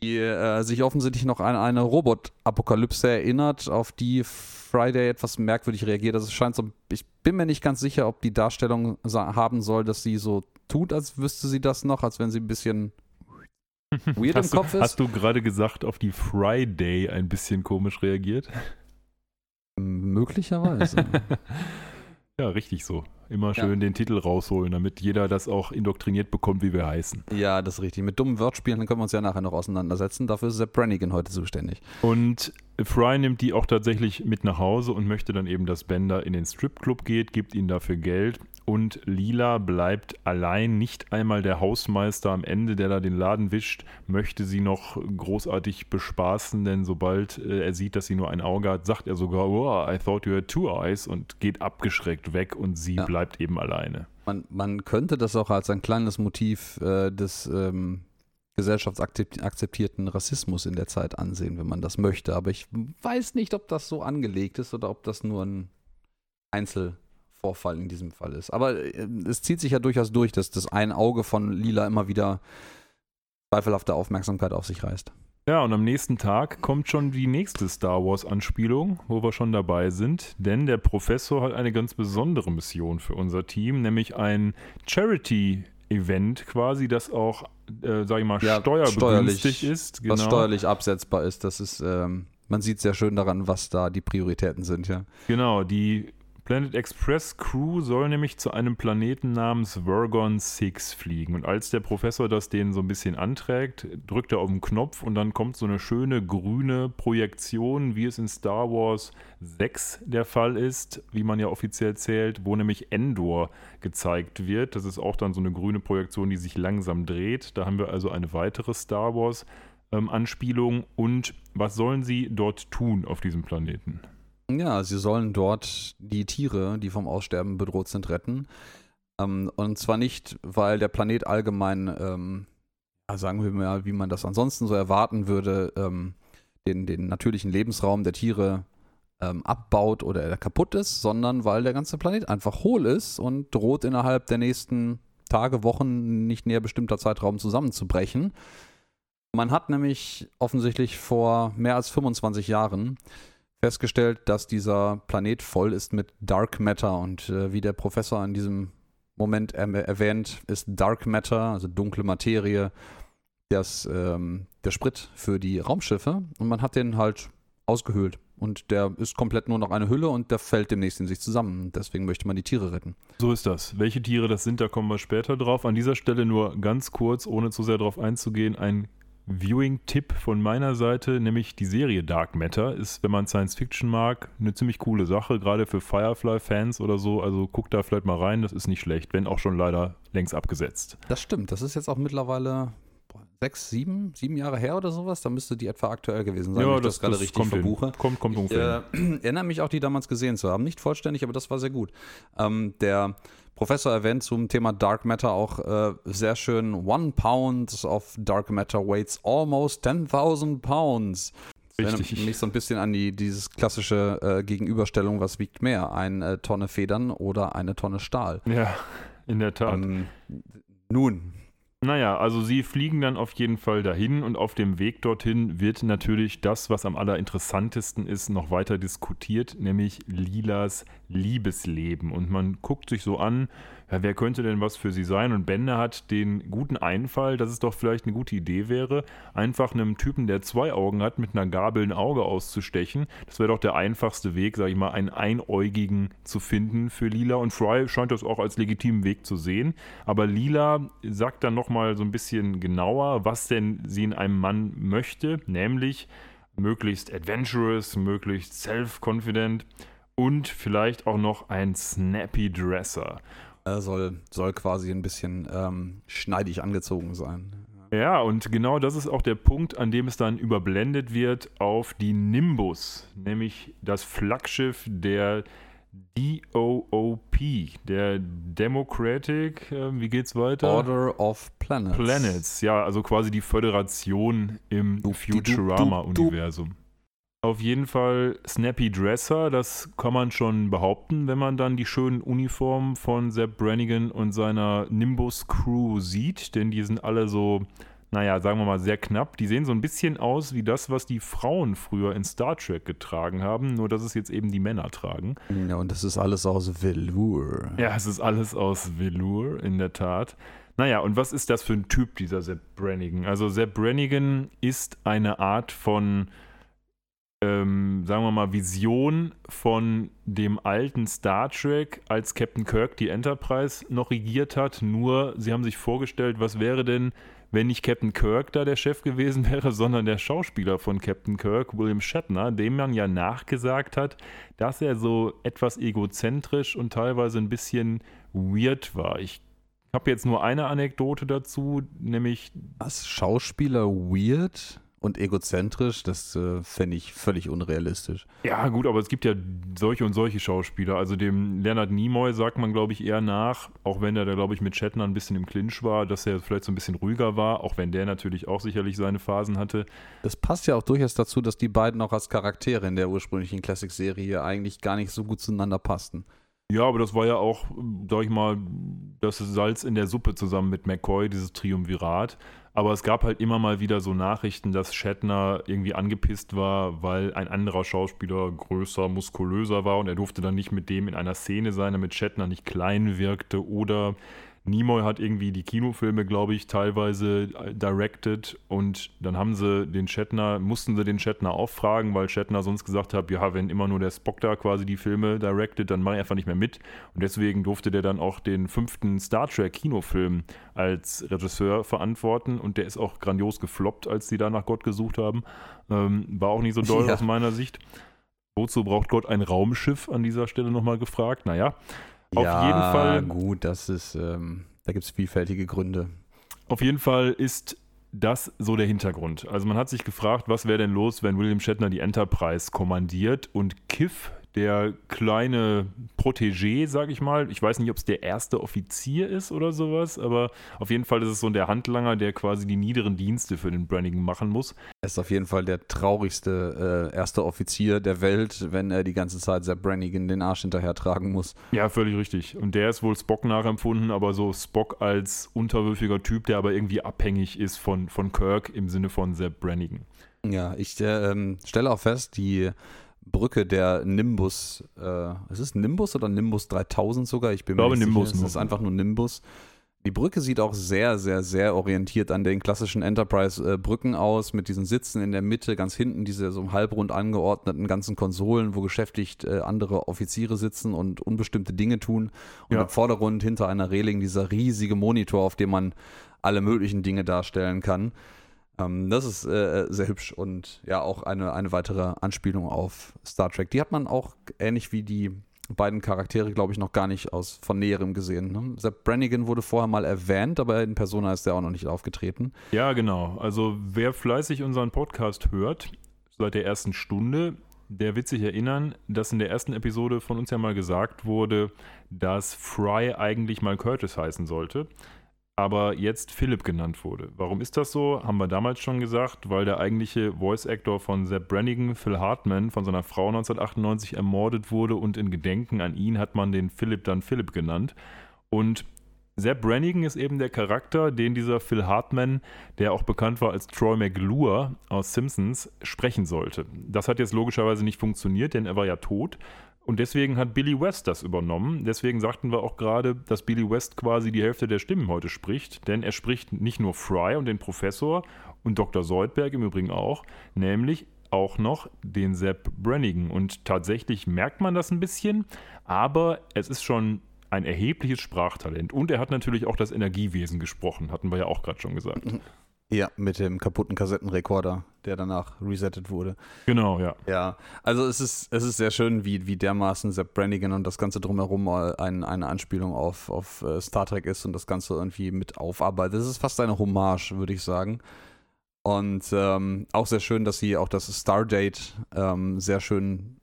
die äh, sich offensichtlich noch an eine Robot-Apokalypse erinnert, auf die Friday etwas merkwürdig reagiert. Also es scheint so, ich bin mir nicht ganz sicher, ob die Darstellung haben soll, dass sie so tut, als wüsste sie das noch, als wenn sie ein bisschen weird im Hast du, Kopf ist. hast du gerade gesagt, auf die Friday ein bisschen komisch reagiert? Möglicherweise. ja, richtig so. Immer Ja. schön den Titel rausholen, damit jeder das auch indoktriniert bekommt, wie wir heißen. ja, das ist richtig. Mit dummen Wörtspielen dann können wir uns ja nachher noch auseinandersetzen. Dafür ist Sepp Brannigan heute zuständig. Und Fry nimmt die auch tatsächlich mit nach Hause und möchte dann eben, dass Bender in den Stripclub geht, gibt ihnen dafür Geld. Und Lila bleibt allein, nicht einmal der Hausmeister am Ende, der da den Laden wischt, möchte sie noch großartig bespaßen, denn sobald äh, er sieht, dass sie nur ein Auge hat, sagt er sogar, oh, I thought you had two eyes und geht abgeschreckt weg und sie Ja. bleibt eben alleine. Man, man könnte das auch als ein kleines Motiv äh, des ähm, gesellschaftsakzeptierten Rassismus in der Zeit ansehen, wenn man das möchte. Aber ich weiß nicht, ob das so angelegt ist oder ob das nur ein Einzelvorfall in diesem Fall ist. Aber äh, es zieht sich ja durchaus durch, dass das ein Auge von Lila immer wieder zweifelhafte Aufmerksamkeit auf sich reißt. Ja, und am nächsten Tag kommt schon die nächste Star Wars-Anspielung, wo wir schon dabei sind, denn der Professor hat eine ganz besondere Mission für unser Team, nämlich ein Charity-Event quasi, das auch, äh, sag ich mal, Ja, steuerbegünstigt steuerlich- ist. Genau. Was steuerlich absetzbar ist, das ist, ähm, man sieht sehr schön daran, was da die Prioritäten sind, ja. Genau, die Planet Express Crew soll nämlich zu einem Planeten namens Vergon 6 fliegen. Und als der Professor das denen so ein bisschen anträgt, drückt er auf den Knopf und dann kommt so eine schöne grüne Projektion, wie es in Star Wars 6 der Fall ist, wie man ja offiziell zählt, wo nämlich Endor gezeigt wird. Das ist auch dann so eine grüne Projektion, die sich langsam dreht. Da haben wir also eine weitere Star Wars ähm, Anspielung. Und was sollen sie dort tun auf diesem Planeten? Ja, sie sollen dort die Tiere, die vom Aussterben bedroht sind, retten. Ähm, und zwar nicht, weil der Planet allgemein, ähm, sagen wir mal, wie man das ansonsten so erwarten würde, ähm, den, den natürlichen Lebensraum der Tiere ähm, abbaut oder er kaputt ist, sondern weil der ganze Planet einfach hohl ist und droht innerhalb der nächsten Tage, Wochen, nicht näher bestimmter Zeitraum zusammenzubrechen. Man hat nämlich offensichtlich vor mehr als 25 Jahren festgestellt, dass dieser Planet voll ist mit Dark Matter und äh, wie der Professor in diesem Moment er erwähnt, ist Dark Matter, also dunkle Materie, das, ähm, der Sprit für die Raumschiffe und man hat den halt ausgehöhlt. Und der ist komplett nur noch eine Hülle und der fällt demnächst in sich zusammen. Deswegen möchte man die Tiere retten. So ist das. Welche Tiere das sind, da kommen wir später drauf. An dieser Stelle nur ganz kurz, ohne zu sehr darauf einzugehen, ein Viewing-Tipp von meiner Seite, nämlich die Serie Dark Matter, ist, wenn man Science Fiction mag, eine ziemlich coole Sache, gerade für Firefly-Fans oder so. Also guckt da vielleicht mal rein, das ist nicht schlecht, wenn auch schon leider längst abgesetzt. Das stimmt, das ist jetzt auch mittlerweile sechs, sieben, sieben Jahre her oder sowas. Da müsste die etwa aktuell gewesen sein, ja, wenn ich das, das gerade das richtig kommt verbuche. Hin. Kommt, kommt ungefähr. Ich äh, erinnere mich auch, die damals gesehen zu haben. Nicht vollständig, aber das war sehr gut. Ähm, der Professor erwähnt zum Thema Dark Matter auch äh, sehr schön, one pound of Dark Matter weights almost 10.000 pounds. Das Richtig. erinnert mich so ein bisschen an die, dieses klassische äh, Gegenüberstellung, was wiegt mehr, eine Tonne Federn oder eine Tonne Stahl. Ja, in der Tat. Ähm, nun, Naja, also sie fliegen dann auf jeden Fall dahin und auf dem Weg dorthin wird natürlich das, was am allerinteressantesten ist, noch weiter diskutiert, nämlich Lilas Liebesleben. Und man guckt sich so an, ja, wer könnte denn was für sie sein? Und Bender hat den guten Einfall, dass es doch vielleicht eine gute Idee wäre, einfach einem Typen, der zwei Augen hat, mit einer Gabel ein Auge auszustechen. Das wäre doch der einfachste Weg, sag ich mal, einen Einäugigen zu finden für Lila. Und Fry scheint das auch als legitimen Weg zu sehen. Aber Lila sagt dann nochmal so ein bisschen genauer, was denn sie in einem Mann möchte, nämlich möglichst adventurous, möglichst self-confident und vielleicht auch noch ein snappy Dresser. Er soll, soll quasi ein bisschen ähm, schneidig angezogen sein. Ja, und genau das ist auch der Punkt, an dem es dann überblendet wird auf die Nimbus, nämlich das Flaggschiff der DOOP, der Democratic, äh, wie geht's weiter? Order of Planets. Planets, ja, also quasi die Föderation im Futurama-Universum. Auf jeden Fall Snappy Dresser, das kann man schon behaupten, wenn man dann die schönen Uniformen von Sepp Brannigan und seiner Nimbus Crew sieht, denn die sind alle so, naja, sagen wir mal sehr knapp. Die sehen so ein bisschen aus wie das, was die Frauen früher in Star Trek getragen haben, nur dass es jetzt eben die Männer tragen. Ja, und das ist alles aus Velour. Ja, es ist alles aus Velour, in der Tat. Naja, und was ist das für ein Typ, dieser Sepp Brannigan? Also Sepp Brannigan ist eine Art von, ähm, sagen wir mal, Vision von dem alten Star Trek, als Captain Kirk die Enterprise noch regiert hat. Nur, sie haben sich vorgestellt, was wäre denn, wenn nicht Captain Kirk da der Chef gewesen wäre, sondern der Schauspieler von Captain Kirk, William Shatner, dem man ja nachgesagt hat, dass er so etwas egozentrisch und teilweise ein bisschen weird war. Ich habe jetzt nur eine Anekdote dazu, nämlich Was? Schauspieler weird und egozentrisch? Das äh, fände ich völlig unrealistisch. Ja, gut, aber es gibt ja solche und solche Schauspieler. Also dem Leonard Nimoy sagt man, glaube ich, eher nach, auch wenn er da, glaube ich, mit Shatner ein bisschen im Clinch war, dass er vielleicht so ein bisschen ruhiger war, auch wenn der natürlich auch sicherlich seine Phasen hatte. Das passt ja auch durchaus dazu, dass die beiden auch als Charaktere in der ursprünglichen Classic-Serie eigentlich gar nicht so gut zueinander passten. Ja, aber das war ja auch, sag ich mal, das Salz in der Suppe zusammen mit McCoy, dieses Triumvirat. Aber es gab halt immer mal wieder so Nachrichten, dass Shatner irgendwie angepisst war, weil ein anderer Schauspieler größer, muskulöser war und er durfte dann nicht mit dem in einer Szene sein, damit Shatner nicht klein wirkte oder Nimoy hat irgendwie die Kinofilme, glaube ich, teilweise äh, directed und dann haben sie den Shatner, mussten sie den Shatner auffragen, weil Shatner sonst gesagt hat, ja, wenn immer nur der Spock da quasi die Filme directed, dann mache ich einfach nicht mehr mit. Und deswegen durfte der dann auch den fünften Star Trek Kinofilm als Regisseur verantworten und der ist auch grandios gefloppt, als die da nach Gott gesucht haben. Ähm, war auch nicht so doll ja. aus meiner Sicht. Wozu braucht Gott ein Raumschiff an dieser Stelle nochmal gefragt? Naja. Auf ja, jeden Fall. gut, das ist, ähm, da gibt es vielfältige Gründe. Auf jeden Fall ist das so der Hintergrund. Also man hat sich gefragt, was wäre denn los, wenn William Shatner die Enterprise kommandiert und Kiff der kleine Protégé, sag ich mal. Ich weiß nicht, ob es der erste Offizier ist oder sowas, aber auf jeden Fall ist es so der Handlanger, der quasi die niederen Dienste für den Brannigan machen muss. Er ist auf jeden Fall der traurigste äh, erste Offizier der Welt, wenn er die ganze Zeit Sepp Brannigan den Arsch hinterher tragen muss. Ja, völlig richtig. Und der ist wohl Spock nachempfunden, aber so Spock als unterwürfiger Typ, der aber irgendwie abhängig ist von, von Kirk im Sinne von Sepp Brannigan. Ja, ich äh, ähm, stelle auch fest, die Brücke der Nimbus, äh, ist es Nimbus oder Nimbus 3000 sogar? Ich bin ich glaube, Nimbus sicher. Es ist einfach nur Nimbus. Die Brücke sieht auch sehr, sehr, sehr orientiert an den klassischen Enterprise-Brücken äh, aus, mit diesen Sitzen in der Mitte, ganz hinten diese so halbrund angeordneten ganzen Konsolen, wo geschäftigt äh, andere Offiziere sitzen und unbestimmte Dinge tun. Und ja. im Vordergrund hinter einer Reling dieser riesige Monitor, auf dem man alle möglichen Dinge darstellen kann. Ähm, das ist äh, sehr hübsch und ja auch eine, eine weitere Anspielung auf Star Trek. Die hat man auch ähnlich wie die beiden Charaktere, glaube ich, noch gar nicht aus von näherem gesehen. Ne? Sepp Brannigan wurde vorher mal erwähnt, aber in Persona ist der auch noch nicht aufgetreten. Ja, genau. Also wer fleißig unseren Podcast hört, seit der ersten Stunde, der wird sich erinnern, dass in der ersten Episode von uns ja mal gesagt wurde, dass Fry eigentlich mal Curtis heißen sollte aber jetzt Philip genannt wurde. Warum ist das so? Haben wir damals schon gesagt, weil der eigentliche Voice Actor von Sepp Brannigan, Phil Hartman, von seiner Frau 1998 ermordet wurde und in Gedenken an ihn hat man den Philip dann Philip genannt. Und Sepp Brannigan ist eben der Charakter, den dieser Phil Hartman, der auch bekannt war als Troy McClure aus Simpsons, sprechen sollte. Das hat jetzt logischerweise nicht funktioniert, denn er war ja tot. Und deswegen hat Billy West das übernommen. Deswegen sagten wir auch gerade, dass Billy West quasi die Hälfte der Stimmen heute spricht. Denn er spricht nicht nur Fry und den Professor und Dr. Soldberg im Übrigen auch, nämlich auch noch den Sepp Brannigan. Und tatsächlich merkt man das ein bisschen, aber es ist schon ein erhebliches Sprachtalent. Und er hat natürlich auch das Energiewesen gesprochen, hatten wir ja auch gerade schon gesagt. Ja, mit dem kaputten Kassettenrekorder, der danach resettet wurde. Genau, ja. Ja, also es ist, es ist sehr schön, wie, wie dermaßen Sepp Brannigan und das Ganze drumherum ein, eine Anspielung auf, auf äh, Star Trek ist und das Ganze irgendwie mit aufarbeitet. Es ist fast eine Hommage, würde ich sagen. Und ähm, auch sehr schön, dass sie auch das Stardate ähm, sehr schön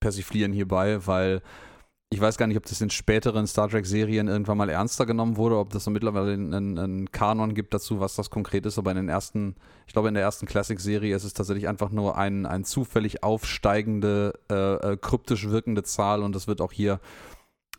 persiflieren hierbei, weil ich weiß gar nicht, ob das in späteren Star Trek-Serien irgendwann mal ernster genommen wurde, ob das so mittlerweile einen, einen, Kanon gibt dazu, was das konkret ist. Aber in den ersten, ich glaube, in der ersten Classic-Serie ist es tatsächlich einfach nur ein, ein zufällig aufsteigende, äh, äh, kryptisch wirkende Zahl und das wird auch hier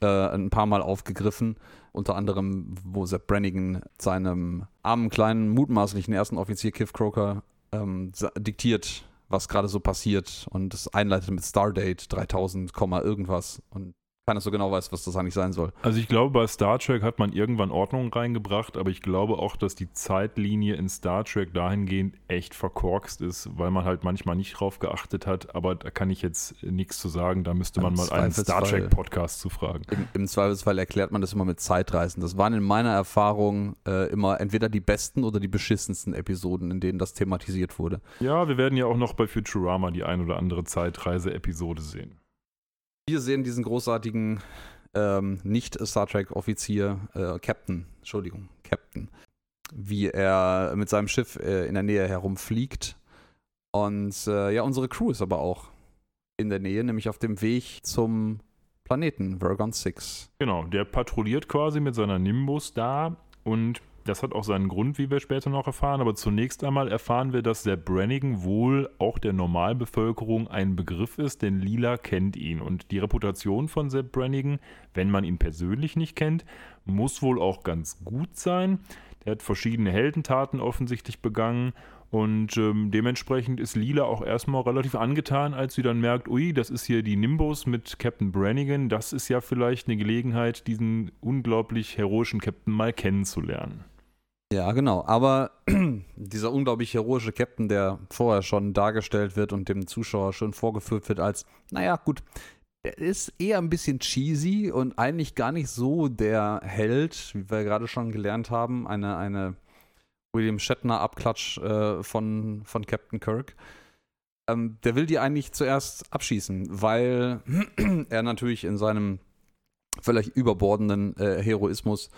äh, ein paar Mal aufgegriffen. Unter anderem, wo Sepp Brannigan seinem armen, kleinen, mutmaßlichen ersten Offizier Kiff Croker ähm, diktiert, was gerade so passiert und es einleitet mit Stardate 3000, irgendwas und keiner so genau weiß, was das eigentlich sein soll. Also ich glaube, bei Star Trek hat man irgendwann Ordnung reingebracht, aber ich glaube auch, dass die Zeitlinie in Star Trek dahingehend echt verkorkst ist, weil man halt manchmal nicht drauf geachtet hat, aber da kann ich jetzt nichts zu sagen, da müsste man Im mal einen Star Trek Podcast zu fragen. Im, Im, Zweifelsfall erklärt man das immer mit Zeitreisen. Das waren in meiner Erfahrung äh, immer entweder die besten oder die beschissensten Episoden, in denen das thematisiert wurde. Ja, wir werden ja auch noch bei Futurama die ein oder andere Zeitreise-Episode sehen. Wir sehen diesen großartigen ähm, Nicht-Star Trek-Offizier, äh, Captain, Entschuldigung, Captain, wie er mit seinem Schiff äh, in der Nähe herumfliegt. Und äh, ja, unsere Crew ist aber auch in der Nähe, nämlich auf dem Weg zum Planeten Vergon 6. Genau, der patrouilliert quasi mit seiner Nimbus da und das hat auch seinen Grund, wie wir später noch erfahren, aber zunächst einmal erfahren wir, dass der Brannigan wohl auch der Normalbevölkerung ein Begriff ist, denn Lila kennt ihn. Und die Reputation von Sepp Brannigan, wenn man ihn persönlich nicht kennt, muss wohl auch ganz gut sein, Der hat verschiedene Heldentaten offensichtlich begangen und ähm, dementsprechend ist Lila auch erstmal relativ angetan, als sie dann merkt, ui, das ist hier die Nimbus mit Captain Brannigan. Das ist ja vielleicht eine Gelegenheit, diesen unglaublich heroischen Captain mal kennenzulernen. Ja, genau. Aber dieser unglaublich heroische Captain, der vorher schon dargestellt wird und dem Zuschauer schon vorgeführt wird als, naja, gut, der ist eher ein bisschen cheesy und eigentlich gar nicht so der Held, wie wir gerade schon gelernt haben. Eine, eine William Shatner-Abklatsch äh, von, von Captain Kirk. Ähm, der will die eigentlich zuerst abschießen, weil er natürlich in seinem völlig überbordenden äh, Heroismus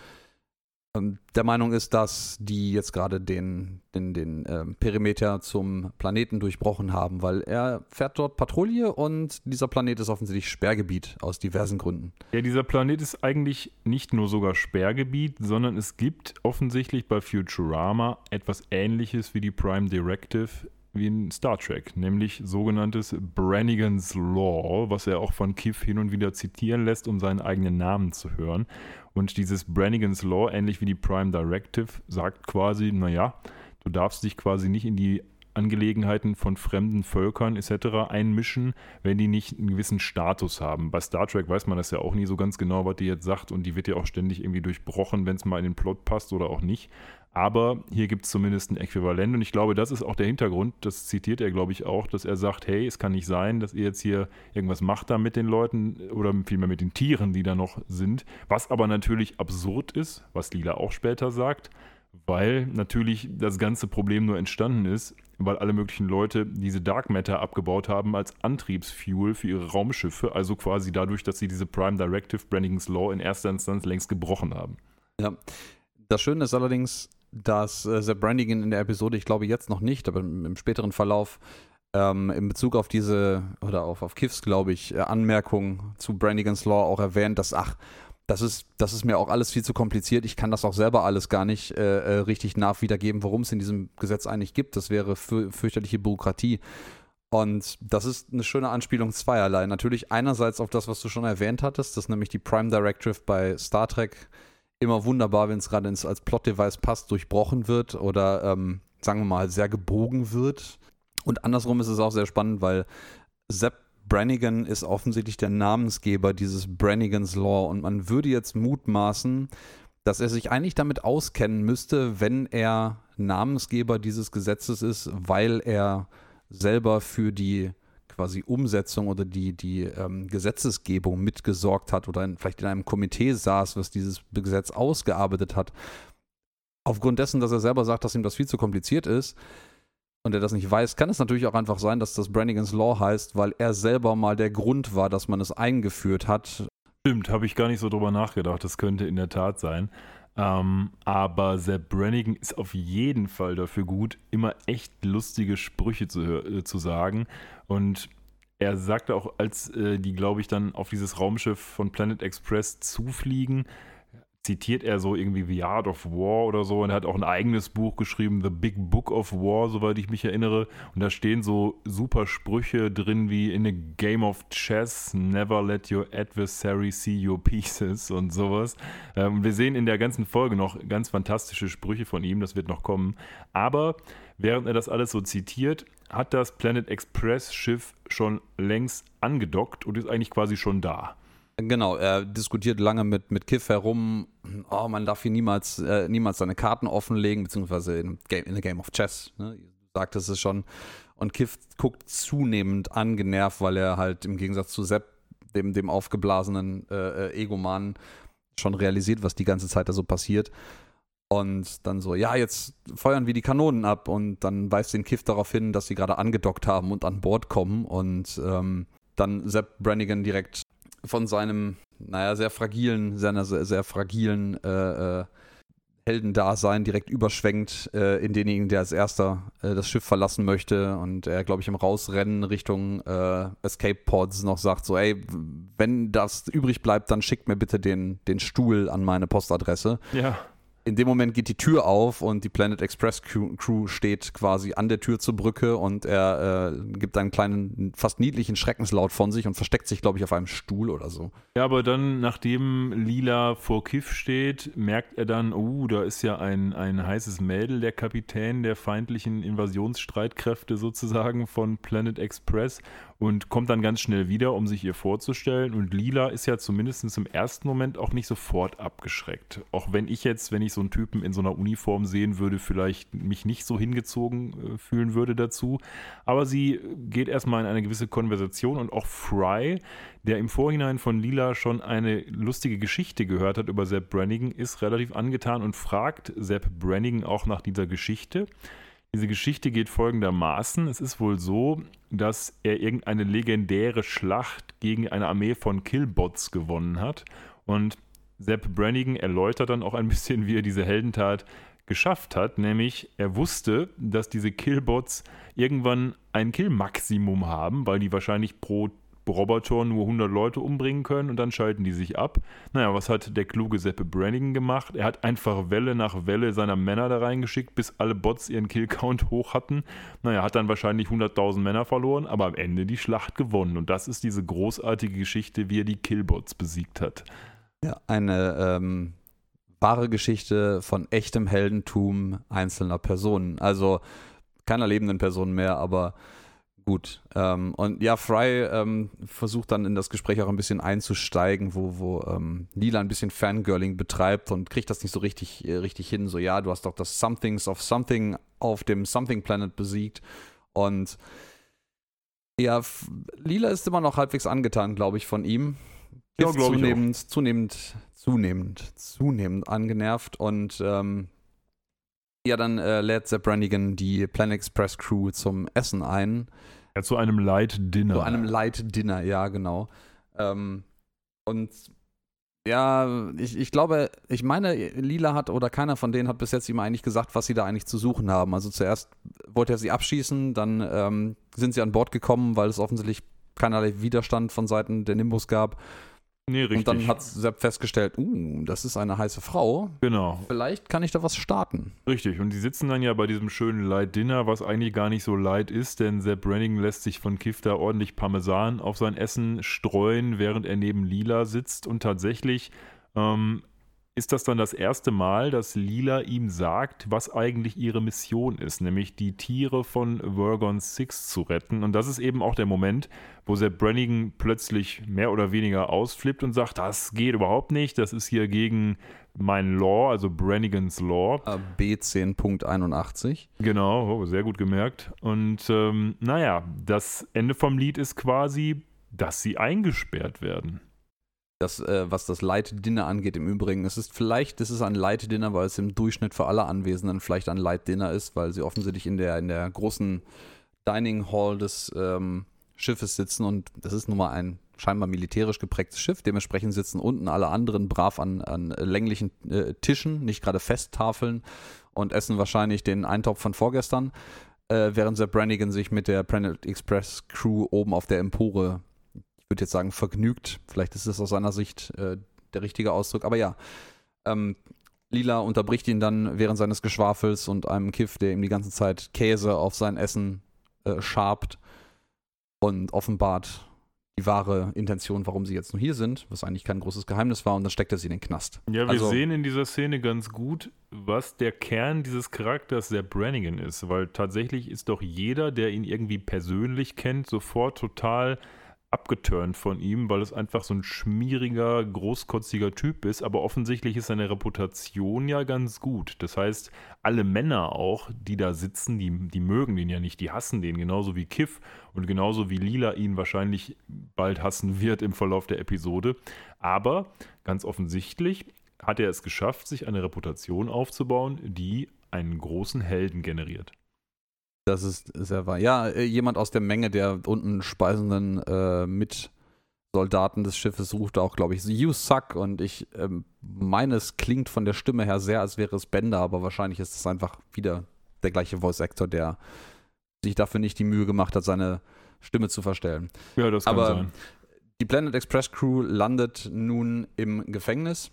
der Meinung ist, dass die jetzt gerade den, den, den ähm, Perimeter zum Planeten durchbrochen haben, weil er fährt dort Patrouille und dieser Planet ist offensichtlich Sperrgebiet aus diversen Gründen. Ja, dieser Planet ist eigentlich nicht nur sogar Sperrgebiet, sondern es gibt offensichtlich bei Futurama etwas ähnliches wie die Prime Directive wie in Star Trek, nämlich sogenanntes Brannigan's Law, was er auch von Kiff hin und wieder zitieren lässt, um seinen eigenen Namen zu hören. Und dieses Brannigan's Law, ähnlich wie die Prime Directive, sagt quasi, naja, du darfst dich quasi nicht in die Angelegenheiten von fremden Völkern etc. einmischen, wenn die nicht einen gewissen Status haben. Bei Star Trek weiß man das ja auch nie so ganz genau, was die jetzt sagt und die wird ja auch ständig irgendwie durchbrochen, wenn es mal in den Plot passt oder auch nicht. Aber hier gibt es zumindest ein Äquivalent und ich glaube, das ist auch der Hintergrund, das zitiert er, glaube ich, auch, dass er sagt, hey, es kann nicht sein, dass ihr jetzt hier irgendwas macht da mit den Leuten oder vielmehr mit den Tieren, die da noch sind, was aber natürlich absurd ist, was Lila auch später sagt, weil natürlich das ganze Problem nur entstanden ist, weil alle möglichen Leute diese Dark Matter abgebaut haben als Antriebsfuel für ihre Raumschiffe, also quasi dadurch, dass sie diese Prime Directive Branding's Law in erster Instanz längst gebrochen haben. Ja. Das Schöne ist allerdings, dass äh, Sepp Brannigan in der Episode, ich glaube jetzt noch nicht, aber im, im späteren Verlauf, ähm, in Bezug auf diese, oder auf, auf Kiffs, glaube ich, äh, Anmerkung zu Brannigans Law auch erwähnt, dass, ach, das ist, das ist mir auch alles viel zu kompliziert. Ich kann das auch selber alles gar nicht äh, äh richtig nach wiedergeben, worum es in diesem Gesetz eigentlich gibt. Das wäre für, fürchterliche Bürokratie. Und das ist eine schöne Anspielung zweierlei. Natürlich einerseits auf das, was du schon erwähnt hattest, dass nämlich die Prime Directive bei Star Trek immer wunderbar, wenn es gerade als Plot-Device passt, durchbrochen wird oder ähm, sagen wir mal sehr gebogen wird. Und andersrum ist es auch sehr spannend, weil Sepp Brannigan ist offensichtlich der Namensgeber dieses Brannigans Law und man würde jetzt mutmaßen, dass er sich eigentlich damit auskennen müsste, wenn er Namensgeber dieses Gesetzes ist, weil er selber für die quasi Umsetzung oder die, die ähm, Gesetzesgebung mitgesorgt hat oder in, vielleicht in einem Komitee saß, was dieses Gesetz ausgearbeitet hat. Aufgrund dessen, dass er selber sagt, dass ihm das viel zu kompliziert ist und er das nicht weiß, kann es natürlich auch einfach sein, dass das Brannigans Law heißt, weil er selber mal der Grund war, dass man es eingeführt hat. Stimmt, habe ich gar nicht so drüber nachgedacht. Das könnte in der Tat sein. Ähm, aber Sepp Brannigan ist auf jeden Fall dafür gut, immer echt lustige Sprüche zu, äh, zu sagen. Und er sagte auch, als äh, die, glaube ich, dann auf dieses Raumschiff von Planet Express zufliegen, zitiert er so irgendwie The Art of War oder so und er hat auch ein eigenes Buch geschrieben, The Big Book of War, soweit ich mich erinnere. Und da stehen so super Sprüche drin wie in a game of chess, never let your adversary see your pieces und sowas. Ähm, wir sehen in der ganzen Folge noch ganz fantastische Sprüche von ihm, das wird noch kommen. Aber während er das alles so zitiert, hat das Planet Express Schiff schon längst angedockt und ist eigentlich quasi schon da. Genau, er diskutiert lange mit, mit Kiff herum. Oh, man darf hier niemals, äh, niemals seine Karten offenlegen, beziehungsweise in, Game, in a Game of Chess. Ne? Du sagtest es schon. Und Kiff guckt zunehmend angenervt, weil er halt im Gegensatz zu Sepp, dem, dem aufgeblasenen äh, äh, Egoman, schon realisiert, was die ganze Zeit da so passiert. Und dann so, ja, jetzt feuern wir die Kanonen ab. Und dann weist den Kiff darauf hin, dass sie gerade angedockt haben und an Bord kommen. Und ähm, dann Sepp Brannigan direkt von seinem, naja, sehr fragilen, seiner sehr, sehr fragilen äh, äh, Heldendasein direkt überschwenkt äh, in denjenigen, der als erster äh, das Schiff verlassen möchte und er, glaube ich, im Rausrennen Richtung äh, Escape Pods noch sagt so, ey, wenn das übrig bleibt, dann schickt mir bitte den, den Stuhl an meine Postadresse. Ja. In dem Moment geht die Tür auf und die Planet Express Crew, steht quasi an der Tür zur Brücke und er äh, gibt einen kleinen, fast niedlichen Schreckenslaut von sich und versteckt sich, glaube ich, auf einem Stuhl oder so. Ja, aber dann, nachdem Lila vor Kiff steht, merkt er dann, oh, da ist ja ein, ein heißes Mädel, der Kapitän der feindlichen Invasionsstreitkräfte sozusagen von Planet Express und kommt dann ganz schnell wieder, um sich ihr vorzustellen. Und Lila ist ja zumindest im ersten Moment auch nicht sofort abgeschreckt. Auch wenn ich jetzt, wenn ich so einen Typen in so einer Uniform sehen würde, vielleicht mich nicht so hingezogen äh, fühlen würde dazu. Aber sie geht erstmal in eine gewisse Konversation und auch Fry, der im Vorhinein von Lila schon eine lustige Geschichte gehört hat über Sepp Brannigan, ist relativ angetan und fragt Sepp Brannigan auch nach dieser Geschichte. Diese Geschichte geht folgendermaßen. Es ist wohl so, dass er irgendeine legendäre Schlacht gegen eine Armee von Killbots gewonnen hat. Und Sepp Brannigan erläutert dann auch ein bisschen, wie er diese Heldentat geschafft hat. Nämlich, er wusste, dass diese Killbots irgendwann ein Killmaximum haben, weil die wahrscheinlich pro Roboter nur 100 Leute umbringen können und dann schalten die sich ab. Naja, was hat der kluge Seppe Brannigan gemacht? Er hat einfach Welle nach Welle seiner Männer da reingeschickt, bis alle Bots ihren Killcount hoch hatten. Naja, hat dann wahrscheinlich 100.000 Männer verloren, aber am Ende die Schlacht gewonnen. Und das ist diese großartige Geschichte, wie er die Killbots besiegt hat. Ja, eine ähm, wahre Geschichte von echtem Heldentum einzelner Personen. Also keiner lebenden Person mehr, aber Gut. Ähm, und ja, Fry ähm, versucht dann in das Gespräch auch ein bisschen einzusteigen, wo, wo ähm, Lila ein bisschen Fangirling betreibt und kriegt das nicht so richtig, äh, richtig hin. So, ja, du hast doch das Somethings of Something auf dem Something Planet besiegt. Und ja, Lila ist immer noch halbwegs angetan, glaube ich, von ihm. Ja, glaube ich. Zunehmend, zunehmend, zunehmend, zunehmend angenervt und ähm, ja, dann äh, lädt Sepp Brannigan die Planet Express Crew zum Essen ein. Ja, zu einem Light Dinner. Zu einem Light Dinner, ja, genau. Ähm, und ja, ich, ich glaube, ich meine, Lila hat oder keiner von denen hat bis jetzt ihm eigentlich gesagt, was sie da eigentlich zu suchen haben. Also zuerst wollte er sie abschießen, dann ähm, sind sie an Bord gekommen, weil es offensichtlich keinerlei Widerstand von Seiten der Nimbus gab. Nee, richtig. Und dann hat Sepp festgestellt, uh, das ist eine heiße Frau. Genau. Vielleicht kann ich da was starten. Richtig. Und die sitzen dann ja bei diesem schönen Light Dinner, was eigentlich gar nicht so light ist, denn Sepp Brannigan lässt sich von Kiff da ordentlich Parmesan auf sein Essen streuen, während er neben Lila sitzt. Und tatsächlich ähm, ist das dann das erste Mal, dass Lila ihm sagt, was eigentlich ihre Mission ist, nämlich die Tiere von Vergon 6 zu retten. Und das ist eben auch der Moment, wo Sepp Brannigan plötzlich mehr oder weniger ausflippt und sagt, das geht überhaupt nicht, das ist hier gegen mein Law, also Brannigans Law. B10.81. Genau, oh, sehr gut gemerkt. Und ähm, naja, das Ende vom Lied ist quasi, dass sie eingesperrt werden das, äh, was das Light Dinner angeht, im Übrigen. Es ist vielleicht, es ist ein Light Dinner, weil es im Durchschnitt für alle Anwesenden vielleicht ein Light Dinner ist, weil sie offensichtlich in der, in der großen Dining Hall des ähm, Schiffes sitzen und das ist nun mal ein scheinbar militärisch geprägtes Schiff. Dementsprechend sitzen unten alle anderen brav an, an länglichen äh, Tischen, nicht gerade Festtafeln und essen wahrscheinlich den Eintopf von vorgestern, äh, während Sir Brannigan sich mit der Planet Express Crew oben auf der Empore würde jetzt sagen, vergnügt. Vielleicht ist es aus seiner Sicht äh, der richtige Ausdruck. Aber ja, ähm, Lila unterbricht ihn dann während seines Geschwafels und einem Kiff, der ihm die ganze Zeit Käse auf sein Essen äh, schabt und offenbart die wahre Intention, warum sie jetzt nur hier sind, was eigentlich kein großes Geheimnis war, und dann steckt er sie in den Knast. Ja, wir also, sehen in dieser Szene ganz gut, was der Kern dieses Charakters der Brannigan ist, weil tatsächlich ist doch jeder, der ihn irgendwie persönlich kennt, sofort total abgeturnt von ihm, weil es einfach so ein schmieriger, großkotziger Typ ist. Aber offensichtlich ist seine Reputation ja ganz gut. Das heißt, alle Männer auch, die da sitzen, die, die mögen den ja nicht, die hassen den, genauso wie Kiff und genauso wie Lila ihn wahrscheinlich bald hassen wird im Verlauf der Episode. Aber ganz offensichtlich hat er es geschafft, sich eine Reputation aufzubauen, die einen großen Helden generiert. Das ist sehr wahr. Ja, äh, jemand aus der Menge der unten speisenden äh, Mitsoldaten des Schiffes ruft auch, glaube ich, You suck. Und ich ähm, meine, es klingt von der Stimme her sehr, als wäre es Bender, aber wahrscheinlich ist es einfach wieder der gleiche Voice-Actor, der sich dafür nicht die Mühe gemacht hat, seine Stimme zu verstellen. Ja, das kann aber sein. Die Planet Express Crew landet nun im Gefängnis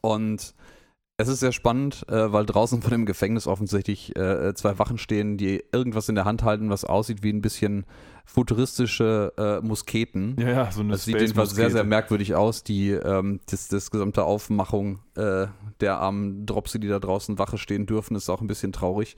und Es ist sehr spannend, äh, weil draußen vor dem Gefängnis offensichtlich äh, zwei Wachen stehen, die irgendwas in der Hand halten, was aussieht wie ein bisschen futuristische äh, Musketen. Ja, ja, so eine Das sieht jedenfalls sehr, sehr merkwürdig aus. Die, ähm, das, das gesamte Aufmachung äh, der armen Dropsy, die da draußen Wache stehen dürfen, ist auch ein bisschen traurig.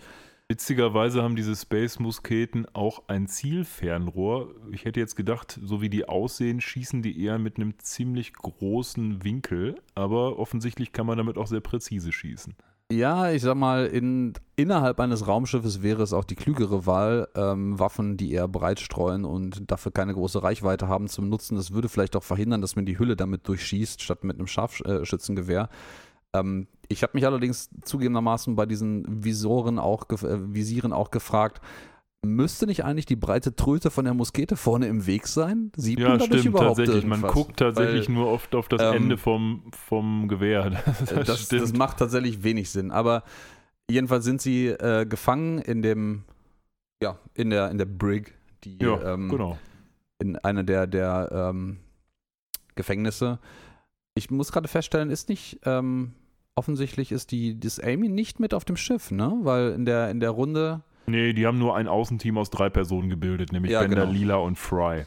Witzigerweise haben diese Space-Musketen auch ein Zielfernrohr. Ich hätte jetzt gedacht, so wie die aussehen, schießen die eher mit einem ziemlich großen Winkel, aber offensichtlich kann man damit auch sehr präzise schießen. Ja, ich sag mal, in, innerhalb eines Raumschiffes wäre es auch die klügere Wahl, ähm, Waffen, die eher breit streuen und dafür keine große Reichweite haben, zu benutzen. Das würde vielleicht auch verhindern, dass man die Hülle damit durchschießt, statt mit einem Scharfschützengewehr. Ähm, ich habe mich allerdings zugegebenermaßen bei diesen Visoren auch, äh, Visieren auch gefragt, müsste nicht eigentlich die breite Tröte von der Muskete vorne im Weg sein? Sieht ja, man stimmt, überhaupt tatsächlich. Irgendwas? Man guckt tatsächlich Weil, nur oft auf das ähm, Ende vom, vom Gewehr. Das, das, das, macht tatsächlich wenig Sinn. Aber jedenfalls sind sie äh, gefangen in dem, ja, in der, in der Brig, die ja, ähm, genau. in einer der, der ähm, Gefängnisse. Ich muss gerade feststellen, ist nicht, ähm, offensichtlich ist die, das Amy nicht mit auf dem Schiff, ne? Weil in der, in der Runde. Nee, die haben nur ein Außenteam aus drei Personen gebildet, nämlich ja, Bender, genau. Lila und Fry.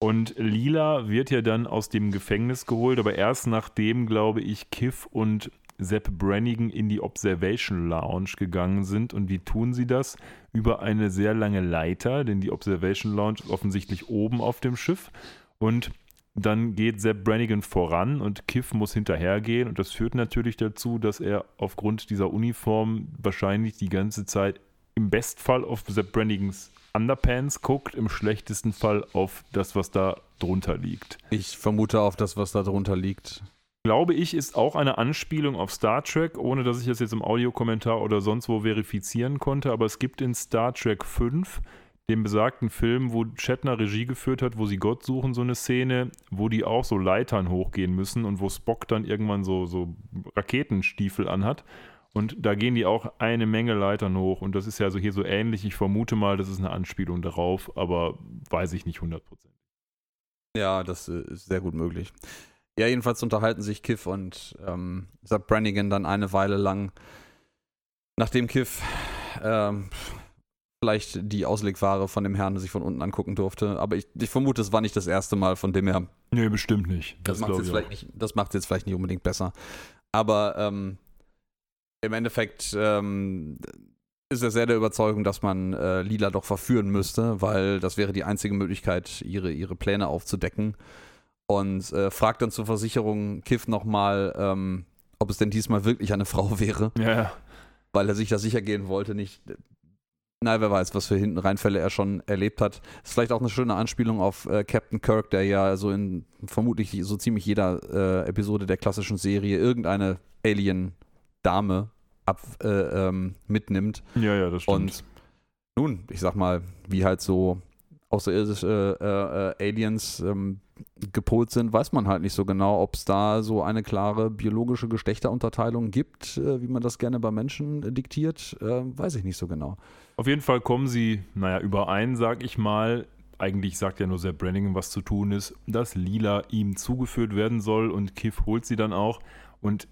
Und Lila wird ja dann aus dem Gefängnis geholt, aber erst nachdem, glaube ich, Kiff und Sepp Brannigan in die Observation Lounge gegangen sind. Und wie tun sie das? Über eine sehr lange Leiter, denn die Observation Lounge ist offensichtlich oben auf dem Schiff. Und dann geht Sepp Brannigan voran und Kiff muss hinterhergehen. Und das führt natürlich dazu, dass er aufgrund dieser Uniform wahrscheinlich die ganze Zeit im Bestfall auf Sepp Brannigans Underpants guckt, im schlechtesten Fall auf das, was da drunter liegt. Ich vermute auf das, was da drunter liegt. Glaube ich, ist auch eine Anspielung auf Star Trek, ohne dass ich das jetzt im Audiokommentar oder sonst wo verifizieren konnte. Aber es gibt in Star Trek 5 dem besagten Film, wo Shatner Regie geführt hat, wo sie Gott suchen, so eine Szene, wo die auch so Leitern hochgehen müssen und wo Spock dann irgendwann so, so Raketenstiefel anhat. Und da gehen die auch eine Menge Leitern hoch. Und das ist ja so hier so ähnlich. Ich vermute mal, das ist eine Anspielung darauf, aber weiß ich nicht 100%. Ja, das ist sehr gut möglich. Ja, jedenfalls unterhalten sich Kiff und ähm, Sub Brannigan dann eine Weile lang, nachdem Kiff ähm, vielleicht die Auslegware von dem Herrn sich von unten angucken durfte. Aber ich, ich vermute, es war nicht das erste Mal, von dem her. Nee, bestimmt nicht. Das, das macht es jetzt, jetzt vielleicht nicht unbedingt besser. Aber ähm, im Endeffekt ähm, ist er sehr der Überzeugung, dass man äh, Lila doch verführen müsste, weil das wäre die einzige Möglichkeit, ihre, ihre Pläne aufzudecken. Und äh, fragt dann zur Versicherung Kiff nochmal, ähm, ob es denn diesmal wirklich eine Frau wäre. Ja. Weil er sich da sicher gehen wollte, nicht na, wer weiß, was für hinten Reinfälle er schon erlebt hat. Ist vielleicht auch eine schöne Anspielung auf äh, Captain Kirk, der ja so in vermutlich so ziemlich jeder äh, Episode der klassischen Serie irgendeine Alien-Dame äh, ähm, mitnimmt. Ja, ja, das stimmt. Und nun, ich sag mal, wie halt so außerirdische äh, äh, Aliens ähm, gepolt sind, weiß man halt nicht so genau, ob es da so eine klare biologische Geschlechterunterteilung gibt, äh, wie man das gerne bei Menschen diktiert, äh, weiß ich nicht so genau. Auf jeden Fall kommen sie, naja, überein, sag ich mal. Eigentlich sagt ja nur Sepp Brannigan, was zu tun ist, dass Lila ihm zugeführt werden soll und Kiff holt sie dann auch. Und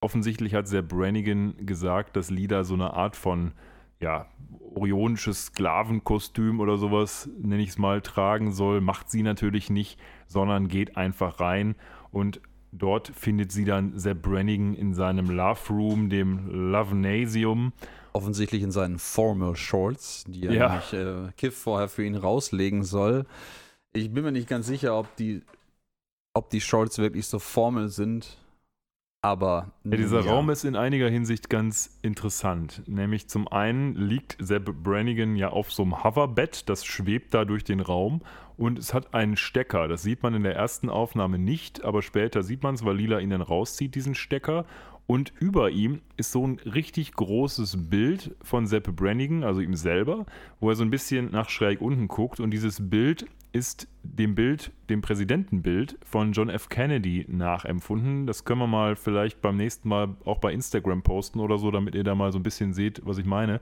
offensichtlich hat Sepp Brannigan gesagt, dass Lila so eine Art von ja, orionisches Sklavenkostüm oder sowas, nenne ich es mal, tragen soll, macht sie natürlich nicht, sondern geht einfach rein und dort findet sie dann Sepp Brannigan in seinem Love Room, dem Lovenasium. Offensichtlich in seinen Formal Shorts, die er ja. nämlich äh, Kiff vorher für ihn rauslegen soll. Ich bin mir nicht ganz sicher, ob die, ob die Shorts wirklich so formal sind aber. Ja, dieser ja. Raum ist in einiger Hinsicht ganz interessant. Nämlich zum einen liegt Sepp Brannigan ja auf so einem Hoverbett, das schwebt da durch den Raum und es hat einen Stecker. Das sieht man in der ersten Aufnahme nicht, aber später sieht man es, weil Lila ihn dann rauszieht, diesen Stecker. Und über ihm ist so ein richtig großes Bild von Sepp Brannigan, also ihm selber, wo er so ein bisschen nach schräg unten guckt. Und dieses Bild ist dem Bild, dem Präsidentenbild von John F. Kennedy nachempfunden. Das können wir mal vielleicht beim nächsten Mal auch bei Instagram posten oder so, damit ihr da mal so ein bisschen seht, was ich meine.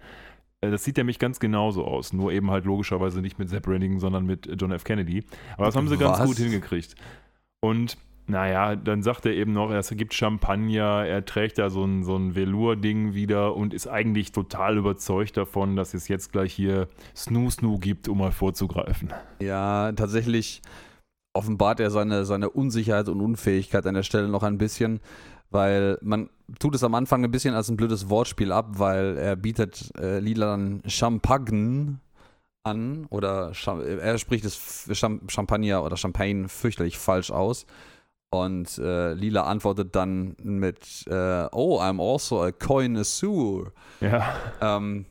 Äh, das sieht nämlich ganz genauso aus, nur eben halt logischerweise nicht mit Sepp Brannigan, sondern mit John F. Kennedy. Aber das haben sie was? ganz gut hingekriegt. Und naja, dann sagt er eben noch, es gibt Champagner, er trägt da so ein, so ein Velour-Ding wieder und ist eigentlich total überzeugt davon, dass es jetzt gleich hier Snoo Snoo gibt, um mal vorzugreifen. Ja, tatsächlich offenbart er seine, seine Unsicherheit und Unfähigkeit an der Stelle noch ein bisschen, weil man tut es am Anfang ein bisschen als ein blödes Wortspiel ab, weil er bietet äh, Lila dann Champagne an oder er spricht das Champagner oder Champagne fürchterlich falsch aus. Und äh, Lila antwortet dann mit äh, Oh, I'm also a connoisseur. Ja. Ähm,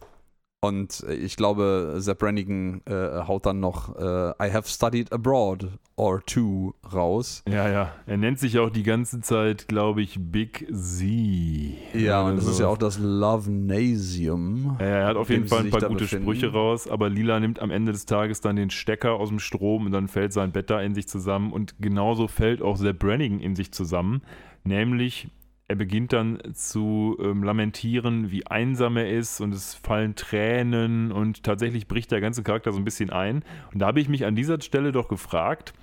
und ich glaube, Sepp Brannigan äh, haut dann noch äh, I have studied abroad or two raus. Ja, ja. Er nennt sich auch die ganze Zeit, glaube ich, Big Z. Ja, und das ist ja auch das Lovenasium. Ja, er hat auf jeden Fall ein paar gute befinden. Sprüche raus, aber Lila nimmt am Ende des Tages dann den Stecker aus dem Strom und dann fällt sein Bett da in sich zusammen. Und genauso fällt auch Sepp Brannigan in sich zusammen. Nämlich er beginnt dann zu ähm, lamentieren, wie einsam er ist und es fallen Tränen und tatsächlich bricht der ganze Charakter so ein bisschen ein. Und da habe ich mich an dieser Stelle doch gefragt,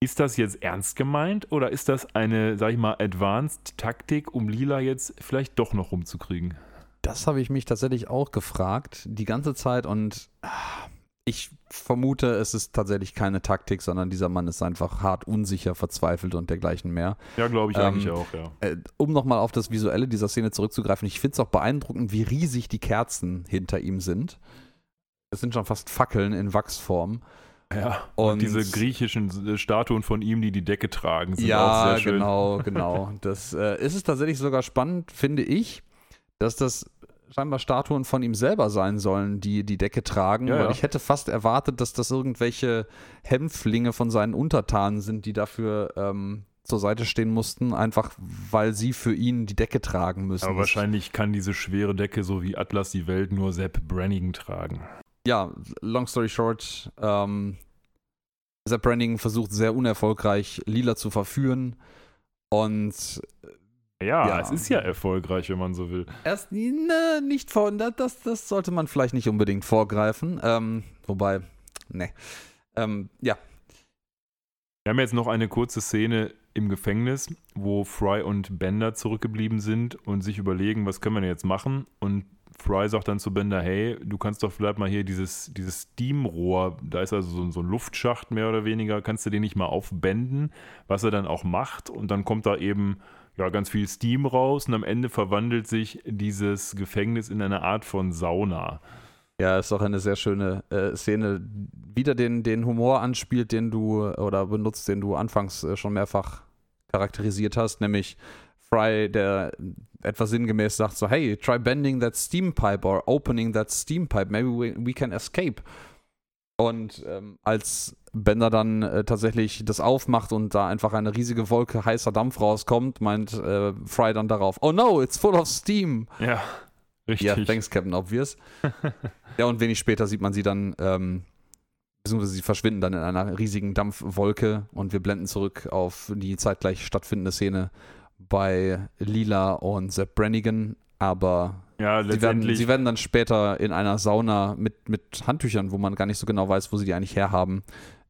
ist das jetzt ernst gemeint oder ist das eine, sag ich mal, Advanced-Taktik, um Lila jetzt vielleicht doch noch rumzukriegen? Das habe ich mich tatsächlich auch gefragt, die ganze Zeit und ah, ich vermute, es ist tatsächlich keine Taktik, sondern dieser Mann ist einfach hart unsicher, verzweifelt und dergleichen mehr. Ja, glaube ich ähm, eigentlich auch, ja. Äh, um nochmal auf das Visuelle dieser Szene zurückzugreifen, ich finde es auch beeindruckend, wie riesig die Kerzen hinter ihm sind. Es sind schon fast Fackeln in Wachsform. Ja, und, und, diese griechischen äh, Statuen von ihm, die die Decke tragen, sind ja, auch sehr schön. Ja, genau, genau. Das äh, ist es tatsächlich sogar spannend, finde ich, dass das scheinbar Statuen von ihm selber sein sollen, die die Decke tragen. Ja, ja. ich hätte fast erwartet, dass das irgendwelche Hämpflinge von seinen Untertanen sind, die dafür ähm, zur Seite stehen mussten, einfach weil sie für ihn die Decke tragen müssen. Aber wahrscheinlich kann diese schwere Decke, so wie Atlas die Welt, nur Sepp Brannigan tragen. Ja, long story short, ähm, Sepp Brannigan versucht sehr unerfolgreich, Lila zu verführen und ja, ja, es ist ja erfolgreich, wenn man so will. Erst ne, nicht vor, das, das sollte man vielleicht nicht unbedingt vorgreifen. Ähm, wobei, ne. Ähm, ja. Wir haben jetzt noch eine kurze Szene im Gefängnis, wo Fry und Bender zurückgeblieben sind und sich überlegen, was können wir denn jetzt machen? Und Fry sagt dann zu Bender, hey, du kannst doch vielleicht mal hier dieses, dieses Steamrohr, da ist also so, so, ein Luftschacht mehr oder weniger, kannst du den nicht mal aufbenden, was er dann auch macht und dann kommt da eben ja, ganz viel Steam raus und am Ende verwandelt sich dieses Gefängnis in eine Art von Sauna. Ja, ist auch eine sehr schöne äh, Szene. Wieder den, den Humor anspielt, den du oder benutzt, den du anfangs äh, schon mehrfach charakterisiert hast, nämlich Fry, der etwas sinngemäß sagt so, hey, try bending that steam pipe or opening that steam pipe, maybe we, we can escape. Und ähm, als Bender dann äh, tatsächlich das aufmacht und da einfach eine riesige Wolke heißer Dampf rauskommt, meint äh, Fry dann darauf, oh no, it's full of steam. Ja, richtig. Ja, thanks, Captain Obvious. ja, und wenig später sieht man sie dann, ähm, beziehungsweise sie verschwinden dann in einer riesigen Dampfwolke und wir blenden zurück auf die zeitgleich stattfindende Szene bei Lila und Sepp Brannigan, aber ja, sie, werden, sie werden dann später in einer Sauna mit, mit Handtüchern, wo man gar nicht so genau weiß, wo sie die eigentlich herhaben,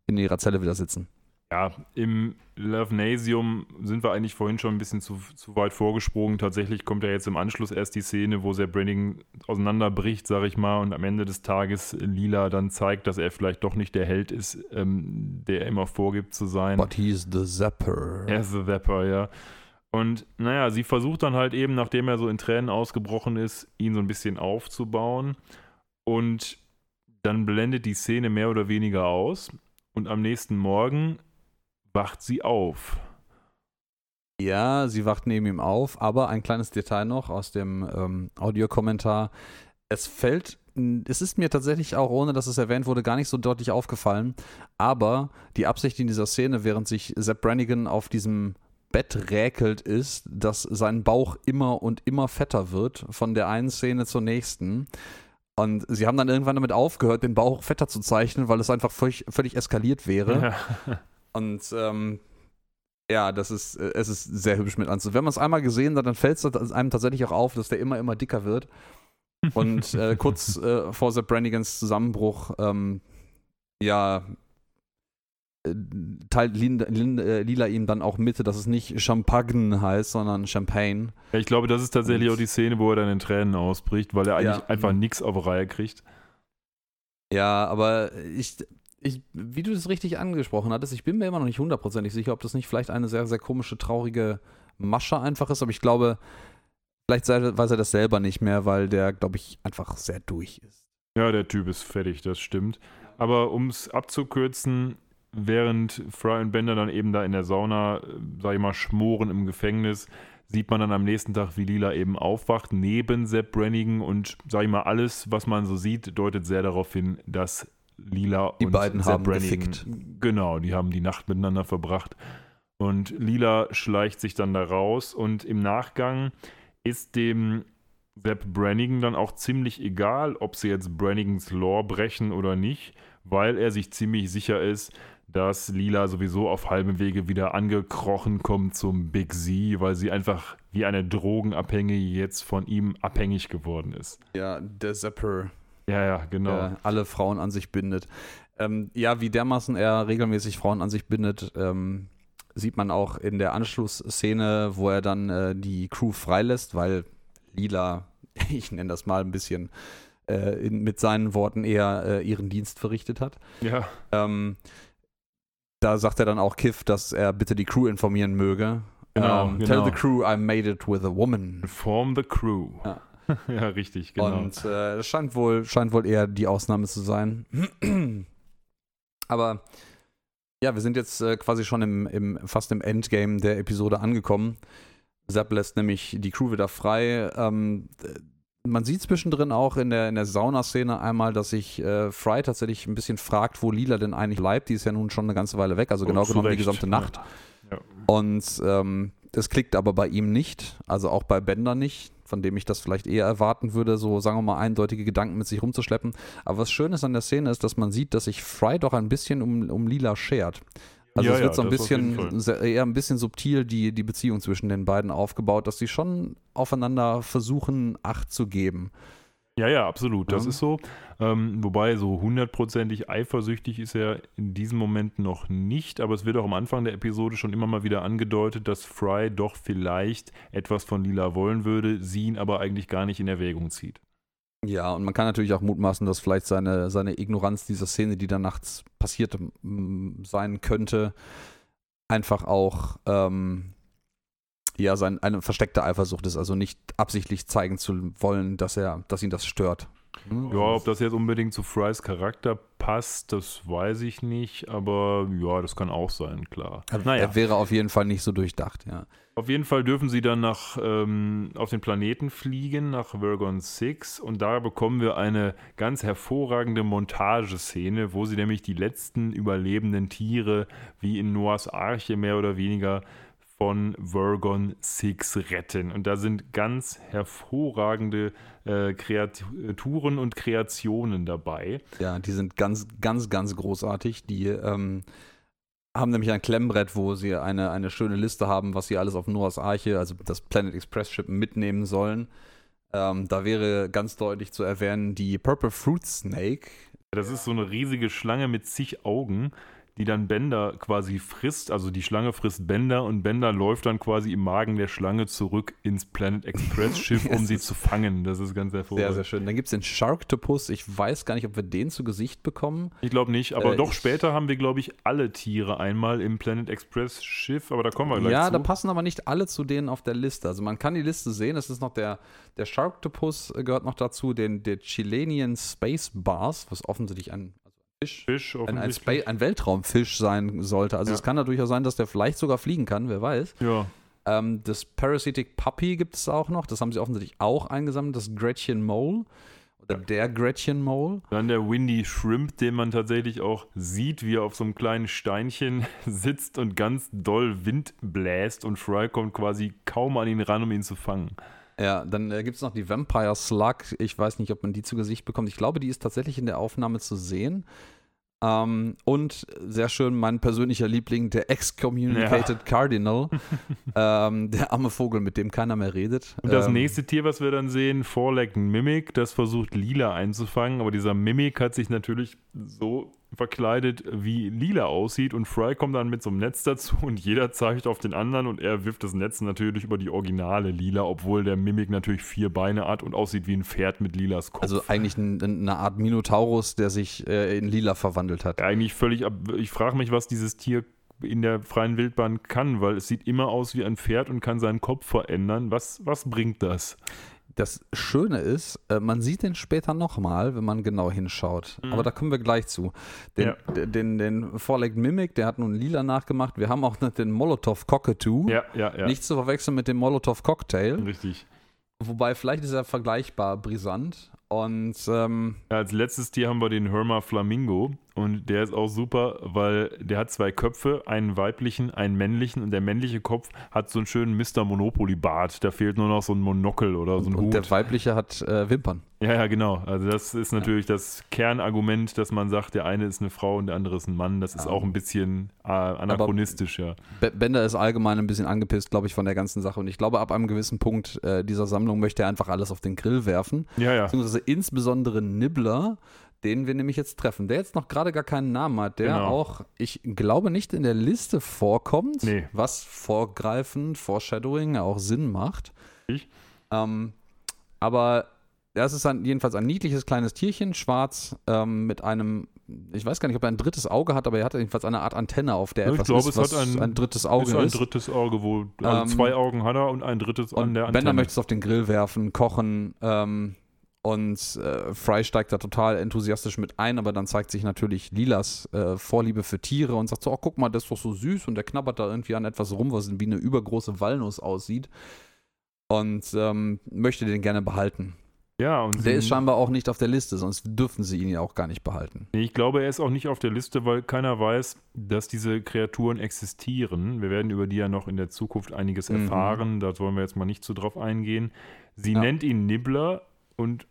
in ihrer Zelle wieder sitzen. Ja, im Lovenasium sind wir eigentlich vorhin schon ein bisschen zu, zu weit vorgesprungen. Tatsächlich kommt ja jetzt im Anschluss erst die Szene, wo Sepp Branning auseinanderbricht, sag ich mal, und am Ende des Tages Lila dann zeigt, dass er vielleicht doch nicht der Held ist, ähm, der er immer vorgibt zu sein. But he's the Zapper. Er ist the Zapper, ja. Und naja, sie versucht dann halt eben, nachdem er so in Tränen ausgebrochen ist, ihn so ein bisschen aufzubauen. Und dann blendet die Szene mehr oder weniger aus. Und am nächsten Morgen wacht sie auf. Ja, sie wacht neben ihm auf, aber ein kleines Detail noch aus dem ähm, Audiokommentar. Es fällt, es ist mir tatsächlich auch, ohne dass es erwähnt wurde, gar nicht so deutlich aufgefallen, aber die Absicht in dieser Szene, während sich Sepp Brannigan auf diesem Bett räkelt, ist, dass sein Bauch immer und immer fetter wird, von der einen Szene zur nächsten. Und sie haben dann irgendwann damit aufgehört, den Bauch fetter zu zeichnen, weil es einfach völlig, völlig eskaliert wäre. Ja. Und ähm, ja, das ist, es ist sehr hübsch mit anzusehen. Wenn man es einmal gesehen hat, dann fällt es einem tatsächlich auch auf, dass der immer, immer dicker wird. Und äh, kurz äh, vor Sepp Brannigans Zusammenbruch, ähm, ja, äh, teilt Linda, Linda, äh, Lila ihm dann auch mit, dass es nicht Champagne heißt, sondern Champagne. Ja, ich glaube, das ist tatsächlich Und- auch die Szene, wo er dann in Tränen ausbricht, weil er eigentlich Ja. einfach nichts auf Reihe kriegt. Ja, aber ich, ich, wie du das richtig angesprochen hattest, ich bin mir immer noch nicht hundertprozentig sicher, ob das nicht vielleicht eine sehr, sehr komische, traurige Masche einfach ist, aber ich glaube, vielleicht weiß er das selber nicht mehr, weil der, glaube ich, einfach sehr durch ist. Ja, der Typ ist fertig, das stimmt. Aber um es abzukürzen, während Fry und Bender dann eben da in der Sauna, äh, sag ich mal, schmoren im Gefängnis, sieht man dann am nächsten Tag, wie Lila eben aufwacht, neben Sepp Brannigan und, sag ich mal, alles, was man so sieht, deutet sehr darauf hin, dass Lila Die und beiden Sepp haben gefickt. Genau, die haben die Nacht miteinander verbracht. Und Lila schleicht sich dann da raus und im Nachgang ist dem Sepp Brannigan dann auch ziemlich egal, ob sie jetzt Brannigans Lore brechen oder nicht, weil er sich ziemlich sicher ist, dass Lila sowieso auf halbem Wege wieder angekrochen kommt zum Big Z, weil sie einfach wie eine Drogenabhängige jetzt von ihm abhängig geworden ist. Ja, der Zapper. Ja, ja, genau. der alle Frauen an sich bindet. Ähm, ja, wie dermaßen er regelmäßig Frauen an sich bindet, ähm, sieht man auch in der Anschlussszene, wo er dann äh, die Crew freilässt, weil Lila, ich nenne das mal ein bisschen äh, in, mit seinen Worten eher äh, ihren Dienst verrichtet hat. Ja, Ähm, da sagt er dann auch Kiff, dass er bitte die Crew informieren möge. Genau, ähm, genau. Tell the crew I made it with a woman. form the crew. Ja. ja richtig, genau. Und äh, das scheint wohl, scheint wohl eher die Ausnahme zu sein. Aber ja, wir sind jetzt äh, quasi schon im, im, fast im Endgame der Episode angekommen. Sepp lässt nämlich die Crew wieder frei. Ähm, äh, man sieht zwischendrin auch in der, in der Saunaszene einmal, dass sich äh, Fry tatsächlich ein bisschen fragt, wo Lila denn eigentlich bleibt. Die ist ja nun schon eine ganze Weile weg, also genau genommen die gesamte. Nacht. Ja. Und ähm, das klickt aber bei ihm nicht, also auch bei Bender nicht, von dem ich das vielleicht eher erwarten würde, so sagen wir mal eindeutige Gedanken mit sich rumzuschleppen. Aber was schön ist an der Szene ist, dass man sieht, dass sich Fry doch ein bisschen um, um Lila schert. Also Ja, es wird ja, so ein bisschen, eher ein bisschen subtil die, die Beziehung zwischen den beiden aufgebaut, dass sie schon aufeinander versuchen, Acht zu geben. Ja, ja, absolut. Das Ja. ist so. Ähm, wobei so hundertprozentig eifersüchtig ist er in diesem Moment noch nicht, aber es wird auch am Anfang der Episode schon immer mal wieder angedeutet, dass Fry doch vielleicht etwas von Lila wollen würde, sie ihn aber eigentlich gar nicht in Erwägung zieht. Ja, und man kann natürlich auch mutmaßen, dass vielleicht seine, seine Ignoranz dieser Szene, die da nachts passiert sein könnte, einfach auch ähm, ja, sein, eine versteckte Eifersucht ist, also nicht absichtlich zeigen zu wollen, dass er, dass ihn das stört. Hm? Ja, ob das jetzt unbedingt zu Frys Charakter passt, das weiß ich nicht, aber ja, das kann auch sein, klar. Naja, Er wäre auf jeden Fall nicht so durchdacht, ja. Auf jeden Fall dürfen sie dann nach, ähm, auf den Planeten fliegen, nach Virgon 6. Und da bekommen wir eine ganz hervorragende Montageszene, wo sie nämlich die letzten überlebenden Tiere, wie in Noahs Arche mehr oder weniger, von Virgon 6 retten. Und da sind ganz hervorragende äh, Kreaturen und Kreationen dabei. Ja, die sind ganz, ganz, ganz großartig. Die ähm, haben nämlich ein Klemmbrett, wo sie eine, eine schöne Liste haben, was sie alles auf Noahs Arche, also das Planet Express Ship, mitnehmen sollen. Ähm, da wäre ganz deutlich zu erwähnen die Purple Fruit Snake. Das ist so eine riesige Schlange mit zig Augen, die dann Bender quasi frisst. Also die Schlange frisst Bender und Bender läuft dann quasi im Magen der Schlange zurück ins Planet Express Schiff, um sie zu fangen. Das ist ganz Sehr, hervorragend. sehr schön. Dann gibt es den Sharktopus. Ich weiß gar nicht, ob wir den zu Gesicht bekommen. Ich glaube nicht, aber Äh, doch später haben wir, glaube ich, alle Tiere einmal im Planet Express Schiff, aber da kommen wir gleich Ja, zu. da passen aber nicht alle zu denen auf der Liste. Also man kann die Liste sehen. Es ist noch der, der Sharktopus äh, gehört noch dazu, den, der Chilenian Space Bars, was offensichtlich ein Fisch Fisch ein, ein, ein Weltraumfisch sein sollte. Also Ja. es kann natürlich auch sein, dass der vielleicht sogar fliegen kann, wer weiß. ja, Ähm, das Parasitic Puppy gibt es auch noch. Das haben sie offensichtlich auch eingesammelt. Das Gretchen Mole. Oder der Gretchen Mole. dann der Windy Shrimp, den man tatsächlich auch sieht, wie er auf so einem kleinen Steinchen sitzt und ganz doll Wind bläst und Fry kommt quasi kaum an ihn ran, um ihn zu fangen. Ja, dann äh, gibt es noch die Vampire Slug. Ich weiß nicht, ob man die zu Gesicht bekommt. Ich glaube, die ist tatsächlich in der Aufnahme zu sehen. Ähm, und sehr schön, mein persönlicher Liebling, der Excommunicated Cardinal. ähm, der arme Vogel, mit dem keiner mehr redet. Und das ähm, nächste Tier, was wir dann sehen, Four-Legged Mimic, das versucht Lila einzufangen, aber dieser Mimic hat sich natürlich so verkleidet wie lila aussieht und Fry kommt dann mit so einem Netz dazu und jeder zeigt auf den anderen und er wirft das Netz natürlich über die originale lila, obwohl der Mimik natürlich vier Beine hat und aussieht wie ein Pferd mit lilas Kopf. Also eigentlich ein, eine Art Minotaurus, der sich äh, in lila verwandelt hat. Eigentlich völlig, ab- ich frage mich, was dieses Tier in der freien Wildbahn kann, weil es sieht immer aus wie ein Pferd und kann seinen Kopf verändern. Was, was bringt das? Das Schöne ist, äh, man sieht den später nochmal, wenn man genau hinschaut. Mhm. Aber da kommen wir gleich zu. Den, Ja. den, den, den Vorleg Mimic, der hat nun lila nachgemacht. Wir haben auch noch den Molotov Cockatoo. Ja, ja, ja. Nicht zu verwechseln mit dem Molotov Cocktail. Richtig. Wobei, vielleicht ist er vergleichbar brisant. Und ähm, Ja, als letztes Tier haben wir den Herma Flamingo und der ist auch super, weil der hat zwei Köpfe, einen weiblichen, einen männlichen und der männliche Kopf hat so einen schönen Mr. Monopoly Bart. Da fehlt nur noch so ein Monokel oder so ein und Hut. der weibliche hat äh, Wimpern. Ja, ja, genau. Also das ist natürlich das Kernargument, dass man sagt, der eine ist eine Frau und der andere ist ein Mann. Das ist Ja. auch ein bisschen äh, anachronistisch, ja. Be- Bender ist allgemein ein bisschen angepisst, glaube ich, von der ganzen Sache. Und ich glaube, ab einem gewissen Punkt äh, dieser Sammlung möchte er einfach alles auf den Grill werfen. Ja, ja. Beziehungsweise insbesondere Nibbler, den wir nämlich jetzt treffen. Der jetzt noch gerade gar keinen Namen hat, der Genau. auch, ich glaube, nicht in der Liste vorkommt, Nee. was vorgreifend, Foreshadowing auch Sinn macht. Ich? Ähm, aber das ist ein, jedenfalls ein niedliches kleines Tierchen, schwarz, ähm, mit einem, ich weiß gar nicht, ob er ein drittes Auge hat, aber er hat jedenfalls eine Art Antenne, auf der ich etwas glaube, ist, es hat ein- ein drittes Ist Auge ein ist. drittes Auge, wo also Ähm, zwei Augen hat er und ein drittes an der Bender Antenne. möchte es auf den Grill werfen, kochen ähm, und äh, Fry steigt da total enthusiastisch mit ein, aber dann zeigt sich natürlich Lilas äh, Vorliebe für Tiere und sagt so, oh guck mal, das ist doch so süß und der knabbert da irgendwie an etwas rum, was wie eine übergroße Walnuss aussieht und ähm, möchte den gerne behalten. ja, und Der ist scheinbar auch nicht auf der Liste, sonst dürfen sie ihn ja auch gar nicht behalten. Ich glaube, er ist auch nicht auf der Liste, weil keiner weiß, dass diese Kreaturen existieren. Wir werden über die ja noch in der Zukunft einiges Mhm. erfahren. Da wollen wir jetzt mal nicht so drauf eingehen. Sie Ja. nennt ihn Nibbler und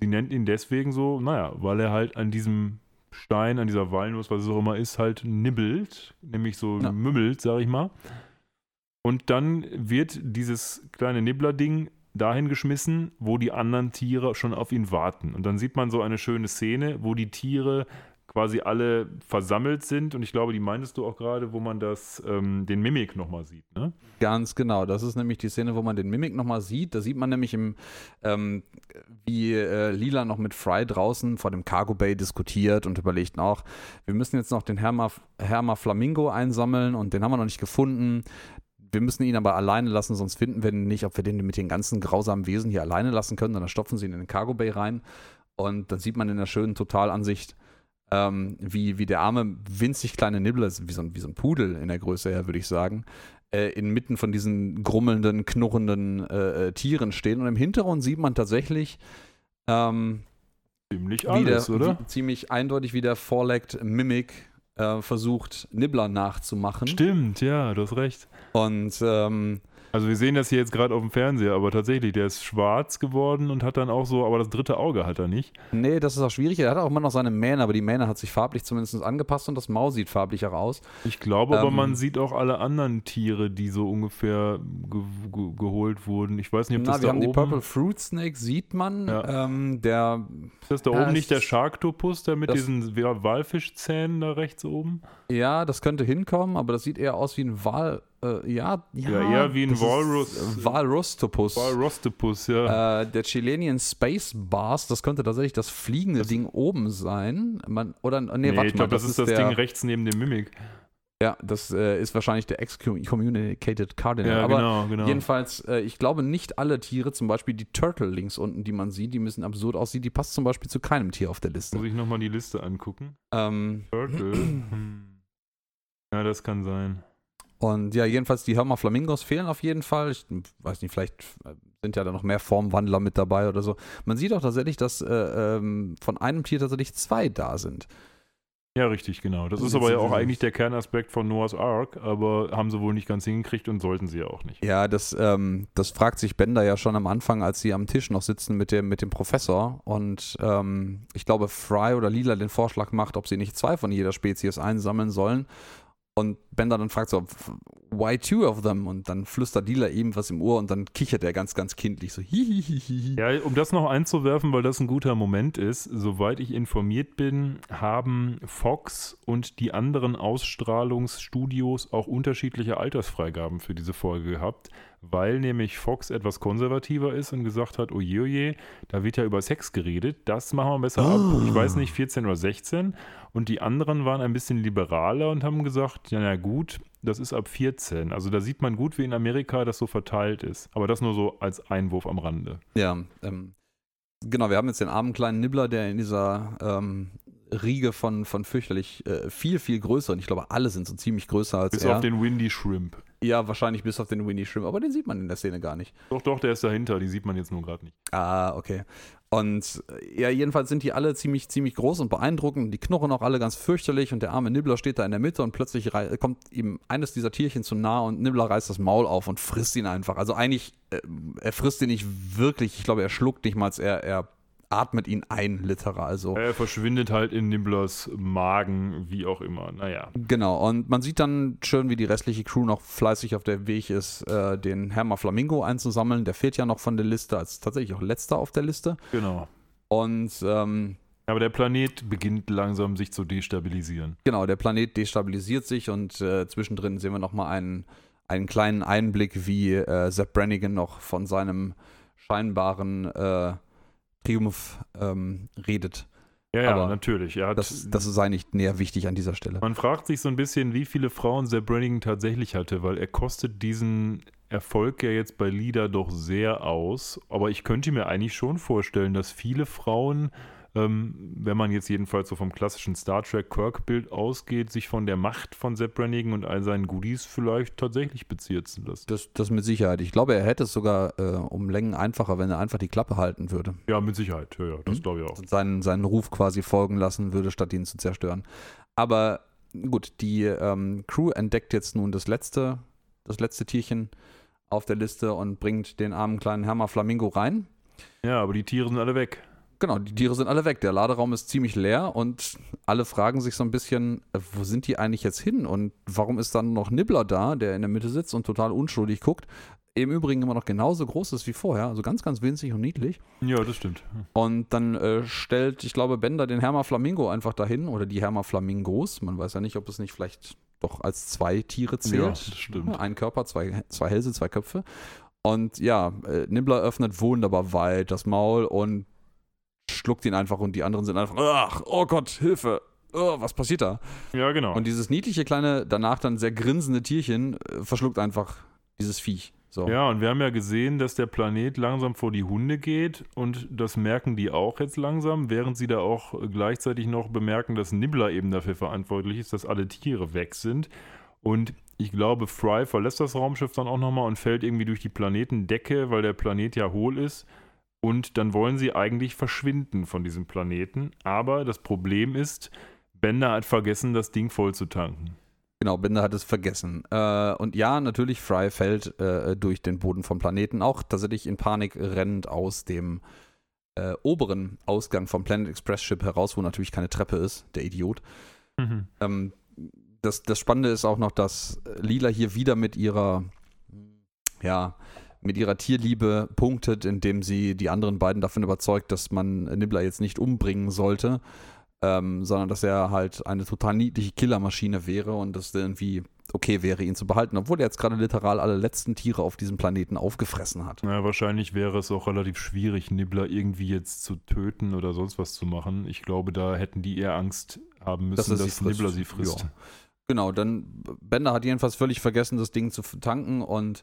sie nennt ihn deswegen so, naja, weil er halt an diesem Stein, an dieser Walnuss, was es auch immer ist, halt nibbelt, nämlich so Ja. mümmelt, sag ich mal. Und dann wird dieses kleine Nibbler-Ding dahin geschmissen, wo die anderen Tiere schon auf ihn warten. Und dann sieht man so eine schöne Szene, wo die Tiere quasi alle versammelt sind. Und ich glaube, die meintest du auch gerade, wo man das, ähm, den Mimik nochmal sieht, ne? Ganz genau. Das ist nämlich die Szene, wo man den Mimik nochmal sieht. Da sieht man nämlich, im, ähm, wie äh, Lila noch mit Fry draußen vor dem Cargo Bay diskutiert und überlegt auch, wir müssen jetzt noch den Herma, Herma Flamingo einsammeln und den haben wir noch nicht gefunden. Wir müssen ihn aber alleine lassen, sonst finden wir ihn nicht, ob wir den mit den ganzen grausamen Wesen hier alleine lassen können. Dann stopfen sie ihn in den Cargo Bay rein. Und dann sieht man in der schönen Totalansicht, ähm, wie, wie der arme, winzig kleine Nibbler, wie so, ein, wie so ein Pudel in der Größe her, würde ich sagen, äh, inmitten von diesen grummelnden, knurrenden äh, äh, Tieren stehen. Und im Hintergrund sieht man tatsächlich ähm, Ziemlich alles, der, oder? Ziemlich eindeutig, wie der Forlect Mimic äh, versucht, Nibbler nachzumachen. Stimmt, ja, du hast recht. Und ähm, Also wir sehen das hier jetzt gerade auf dem Fernseher, aber tatsächlich, der ist schwarz geworden und hat dann auch so, aber das dritte Auge hat er nicht. nee, das ist auch schwierig. Er hat auch immer noch seine Mähne, aber die Mähne hat sich farblich zumindest angepasst und das Maul sieht farblicher aus. Ich glaube aber, Ähm, man sieht auch alle anderen Tiere, die so ungefähr ge ge geholt wurden. Ich weiß nicht, ob das Na, wir da haben die oben Purple Fruit Snake, sieht man. Ja. Ähm, der ist das da oben nicht der Sharktopus, der mit das- diesen Wa- Walfischzähnen da rechts oben? Ja, das könnte hinkommen, aber das sieht eher aus wie ein Wal. Äh, ja, ja, Ja, eher wie ein das Walrus. äh, Walrustopus. Walrostopus, ja. Äh, der Chilean Space Bars, das könnte tatsächlich das fliegende Ding oben sein. Man, oder, nee, nee, warte ich glaube, das, ist das der, Ding rechts neben dem Mimik. Ja, das äh, ist wahrscheinlich der Excommunicated Cardinal. Ja, aber genau, genau. jedenfalls, äh, ich glaube, nicht alle Tiere, zum Beispiel die Turtle links unten, die man sieht, die müssen absurd aussehen, die passt zum Beispiel zu keinem Tier auf der Liste. Muss ich nochmal die Liste angucken. Ähm, Turtle. hm. Ja, das kann sein. Und ja, jedenfalls die Hörmer Flamingos fehlen auf jeden Fall. Ich weiß nicht, vielleicht äh, sind ja da noch mehr Formwandler mit dabei oder so. Man sieht auch tatsächlich, dass äh, ähm, von einem Tier tatsächlich zwei da sind. Ja, richtig, genau. Das Also ist aber ja auch eigentlich der Kernaspekt von Noah's Ark, aber haben sie wohl nicht ganz hingekriegt und sollten sie ja auch nicht. Ja, das, ähm, das fragt sich Bender ja schon am Anfang, als sie am Tisch noch sitzen mit dem, mit dem Professor. Und ähm, ich glaube, Fry oder Lila den Vorschlag macht, ob sie nicht zwei von jeder Spezies einsammeln sollen. Und Bender dann fragt so, why two of them? Und dann flüstert Dealer ihm was im Ohr und dann kichert er ganz, ganz kindlich so, hihihihi. Ja, um das noch einzuwerfen, weil das ein guter Moment ist, soweit ich informiert bin, haben Fox und die anderen Ausstrahlungsstudios auch unterschiedliche Altersfreigaben für diese Folge gehabt, weil nämlich Fox etwas konservativer ist und gesagt hat, oje, oje, da wird ja über Sex geredet, das machen wir besser ab, ich weiß nicht, 14 oder 16 und die anderen waren ein bisschen liberaler und haben gesagt, ja, na gut, das ist ab 14. Also da sieht man gut, wie in Amerika das so verteilt ist. Aber das nur so als Einwurf am Rande. Ja, ähm, genau, wir haben jetzt den armen kleinen Nibbler, der in dieser ähm, Riege von, von fürchterlich äh, viel, viel größer und ich glaube, alle sind so ziemlich größer als Bis er. auf den Windy Shrimp. ja, wahrscheinlich bis auf den Winnie Shrimp, aber den sieht man in der Szene gar nicht. Doch, doch, der ist dahinter, die sieht man jetzt nur gerade nicht. Ah, okay. Und äh, ja, jedenfalls sind die alle ziemlich, ziemlich groß und beeindruckend. Die knurren auch alle ganz fürchterlich und der arme Nibbler steht da in der Mitte und plötzlich kommt ihm eines dieser Tierchen zu nah und Nibbler reißt das Maul auf und frisst ihn einfach. Also eigentlich, äh, er frisst ihn nicht wirklich. Ich glaube, er schluckt nicht mal, er, er atmet ihn ein, literal. Also. Er verschwindet halt in Nibblers Magen, wie auch immer. Naja. Genau, und man sieht dann schön, wie die restliche Crew noch fleißig auf der Weg ist, äh, den Hermer Flamingo einzusammeln. Der fehlt ja noch von der Liste, als tatsächlich auch letzter auf der Liste. Genau. Und ähm, Aber der Planet beginnt langsam sich zu destabilisieren. genau, der Planet destabilisiert sich und äh, zwischendrin sehen wir nochmal einen, einen kleinen Einblick, wie äh, Sepp Brannigan noch von seinem scheinbaren äh, Triumph ähm, redet. Ja, ja, Aber natürlich. Er hat, Das, das sei nicht näher wichtig an dieser Stelle. man fragt sich so ein bisschen, wie viele Frauen Sepp Brannigan tatsächlich hatte, weil er kostet diesen Erfolg ja jetzt bei Lida doch sehr aus. Aber ich könnte mir eigentlich schon vorstellen, dass viele Frauen, ähm, wenn man jetzt jedenfalls so vom klassischen Star Trek Kirk-Bild ausgeht, sich von der Macht von Sepp Brannigan und all seinen Goodies vielleicht tatsächlich bezirzen lassen. Das, das mit Sicherheit. Ich glaube, er hätte es sogar äh, um Längen einfacher, wenn er einfach die Klappe halten würde. Ja, mit Sicherheit. Ja, ja das Mhm. glaube ich auch. Und seinen, seinen Ruf quasi folgen lassen würde, statt ihn zu zerstören. Aber gut, die ähm, Crew entdeckt jetzt nun das letzte, das letzte Tierchen auf der Liste und bringt den armen kleinen Hermer Flamingo rein. Ja, aber die Tiere sind alle weg. Genau, die Tiere sind alle weg. Der Laderaum ist ziemlich leer und alle fragen sich so ein bisschen, äh, wo sind die eigentlich jetzt hin und warum ist dann noch Nibbler da, der in der Mitte sitzt und total unschuldig guckt. Im Übrigen immer noch genauso groß ist wie vorher, also ganz, ganz winzig und niedlich. Ja, das stimmt. Und dann äh, stellt, ich glaube, Bender den Herma Flamingo einfach dahin oder die Herma Flamingos. Man weiß ja nicht, ob es nicht vielleicht doch als zwei Tiere zählt. Ja, das stimmt. Ein Körper, zwei, zwei Hälse, zwei Köpfe. Und ja, äh, Nibbler öffnet wunderbar weit das Maul und schluckt ihn einfach und die anderen sind einfach, ach, oh Gott, Hilfe. Oh, was passiert da? Ja, genau. Und dieses niedliche kleine, danach dann sehr grinsende Tierchen äh, verschluckt einfach dieses Viech. So. Ja, und wir haben ja gesehen, dass der Planet langsam vor die Hunde geht und das merken die auch jetzt langsam, während sie da auch gleichzeitig noch bemerken, dass Nibbler eben dafür verantwortlich ist, dass alle Tiere weg sind. Und ich glaube, Fry verlässt das Raumschiff dann auch nochmal und fällt irgendwie durch die Planetendecke, weil der Planet ja hohl ist. Und dann wollen sie eigentlich verschwinden von diesem Planeten. Aber das Problem ist, Bender hat vergessen, das Ding voll zu tanken. Genau, Bender hat es vergessen. Äh, und ja, natürlich, Fry fällt äh, durch den Boden vom Planeten, auch tatsächlich in Panik rennend aus dem äh, oberen Ausgang vom Planet Express Ship heraus, wo natürlich keine Treppe ist, der Idiot. Ähm, das, das Spannende ist auch noch, dass Lila hier wieder mit ihrer, ja, mit ihrer Tierliebe punktet, indem sie die anderen beiden davon überzeugt, dass man Nibbler jetzt nicht umbringen sollte, ähm, sondern dass er halt eine total niedliche Killermaschine wäre und dass irgendwie okay wäre, ihn zu behalten, obwohl er jetzt gerade literal alle letzten Tiere auf diesem Planeten aufgefressen hat. Ja, wahrscheinlich wäre es auch relativ schwierig, Nibbler irgendwie jetzt zu töten oder sonst was zu machen. Ich glaube, da hätten die eher Angst haben müssen, er dass, sie. Nibbler sie frisst. Ja. Genau, dann Bender hat jedenfalls völlig vergessen, das Ding zu tanken und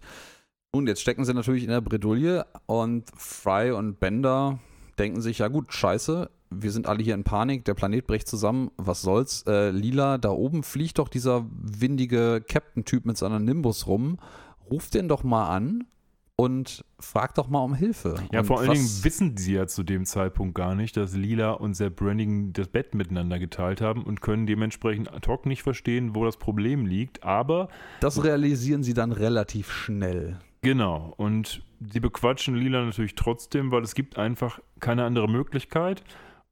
nun, jetzt stecken sie natürlich in der Bredouille und Fry und Bender denken sich, ja gut, scheiße, wir sind alle hier in Panik, der Planet bricht zusammen, was soll's? Äh, Lila, da oben fliegt doch dieser windige Captain-Typ mit seiner Nimbus rum. Ruf den doch mal an und frag doch mal um Hilfe. Ja, und vor allen Dingen wissen sie ja zu dem Zeitpunkt gar nicht, dass Lila und Sepp Brannigan das Bett miteinander geteilt haben und können dementsprechend ad hoc nicht verstehen, wo das Problem liegt. Aber Das realisieren sie dann relativ schnell. Genau, und sie bequatschen Lila natürlich trotzdem, weil es gibt einfach keine andere Möglichkeit.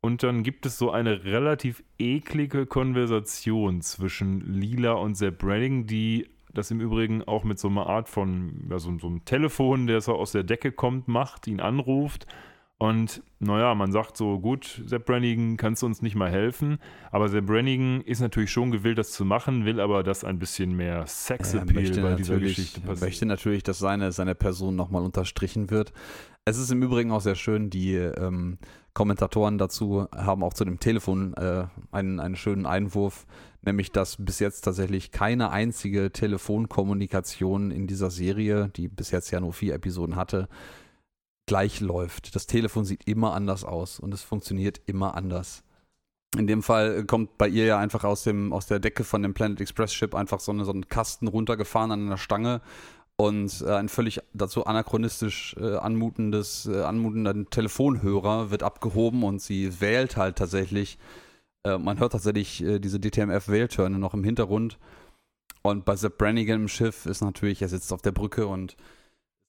und dann gibt es so eine relativ eklige Konversation zwischen Lila und Sepp Brannigan, die das im Übrigen auch mit so einer Art von, ja, so, so einem Telefon, der so aus der Decke kommt, macht, ihn anruft und naja, man sagt so, gut, Sepp Brannigan, kannst du uns nicht mal helfen? Aber Sepp Brannigan ist natürlich schon gewillt, das zu machen, will aber, dass ein bisschen mehr Sexappeal bei dieser Geschichte passiert. Er möchte natürlich, dass seine, seine Person nochmal unterstrichen wird. Es ist im Übrigen auch sehr schön, die ähm, Kommentatoren dazu haben auch zu dem Telefon äh, einen, einen schönen Einwurf, nämlich dass bis jetzt tatsächlich keine einzige Telefonkommunikation in dieser Serie, die bis jetzt ja nur vier Episoden hatte, gleich läuft. Das Telefon sieht immer anders aus und es funktioniert immer anders. In dem Fall kommt bei ihr ja einfach aus, dem, aus der Decke von dem Planet Express Ship einfach so, eine, so ein Kasten runtergefahren an einer Stange und äh, ein völlig dazu anachronistisch äh, anmutendes, äh, anmutender Telefonhörer wird abgehoben und sie wählt halt tatsächlich. Äh, man hört tatsächlich äh, diese DTMF-Wähltörne noch im Hintergrund. Und bei Sepp Brannigan im Schiff ist natürlich, er sitzt auf der Brücke und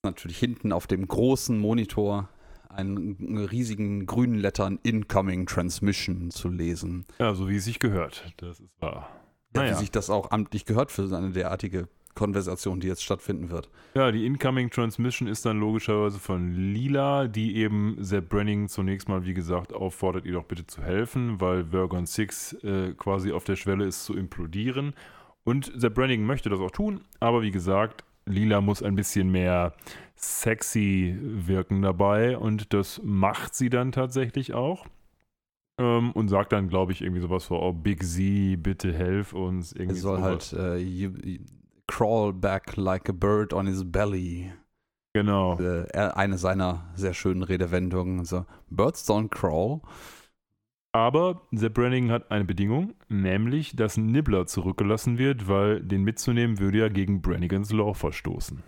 natürlich hinten auf dem großen Monitor einen riesigen grünen Lettern Incoming Transmission zu lesen. Ja, so wie es sich gehört. Das ist wahr. Naja. Ja, wie sich das auch amtlich gehört für eine derartige Konversation, die jetzt stattfinden wird. Ja, die Incoming Transmission ist dann logischerweise von Lila, die eben Sepp Brenning zunächst mal, wie gesagt, auffordert, ihr doch bitte zu helfen, weil Vergon 6 äh, quasi auf der Schwelle ist zu implodieren. Und Sepp Brenning möchte das auch tun, aber wie gesagt, Lila muss ein bisschen mehr sexy wirken dabei und das macht sie dann tatsächlich auch. Ähm, und sagt dann, glaube ich, irgendwie sowas vor, oh, Big Z, bitte helf uns. Irgendwie es soll sowas. halt uh, you, you crawl back like a bird on his belly. Genau. Äh, eine seiner sehr schönen Redewendungen. So, Birds don't crawl. Aber Sepp Brannigan hat eine Bedingung, nämlich, dass Nibbler zurückgelassen wird, weil den mitzunehmen würde ja gegen Brannigans Law verstoßen.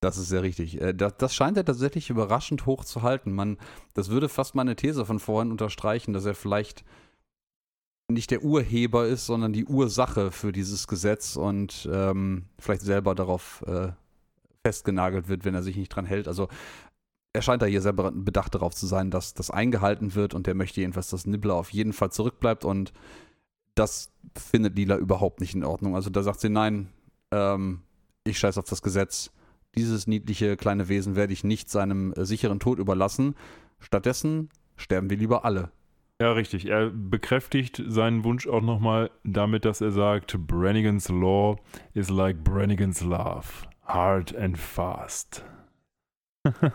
Das ist sehr richtig. Äh, das, das, scheint er tatsächlich überraschend hoch zu halten. Man, das würde fast meine These von vorhin unterstreichen, dass er vielleicht nicht der Urheber ist, sondern die Ursache für dieses Gesetz und ähm, vielleicht selber darauf äh, festgenagelt wird, wenn er sich nicht dran hält. Also er scheint da hier sehr bedacht darauf zu sein, dass das eingehalten wird und der möchte jedenfalls, dass Nibbler auf jeden Fall zurückbleibt und das findet Lila überhaupt nicht in Ordnung. Also da sagt sie, nein, ähm, ich scheiß auf das Gesetz. Dieses niedliche kleine Wesen werde ich nicht seinem äh, sicheren Tod überlassen. Stattdessen sterben wir lieber alle. Ja, richtig. Er bekräftigt seinen Wunsch auch nochmal damit, dass er sagt, Brannigans Law is like Brannigans Love. Hard and fast.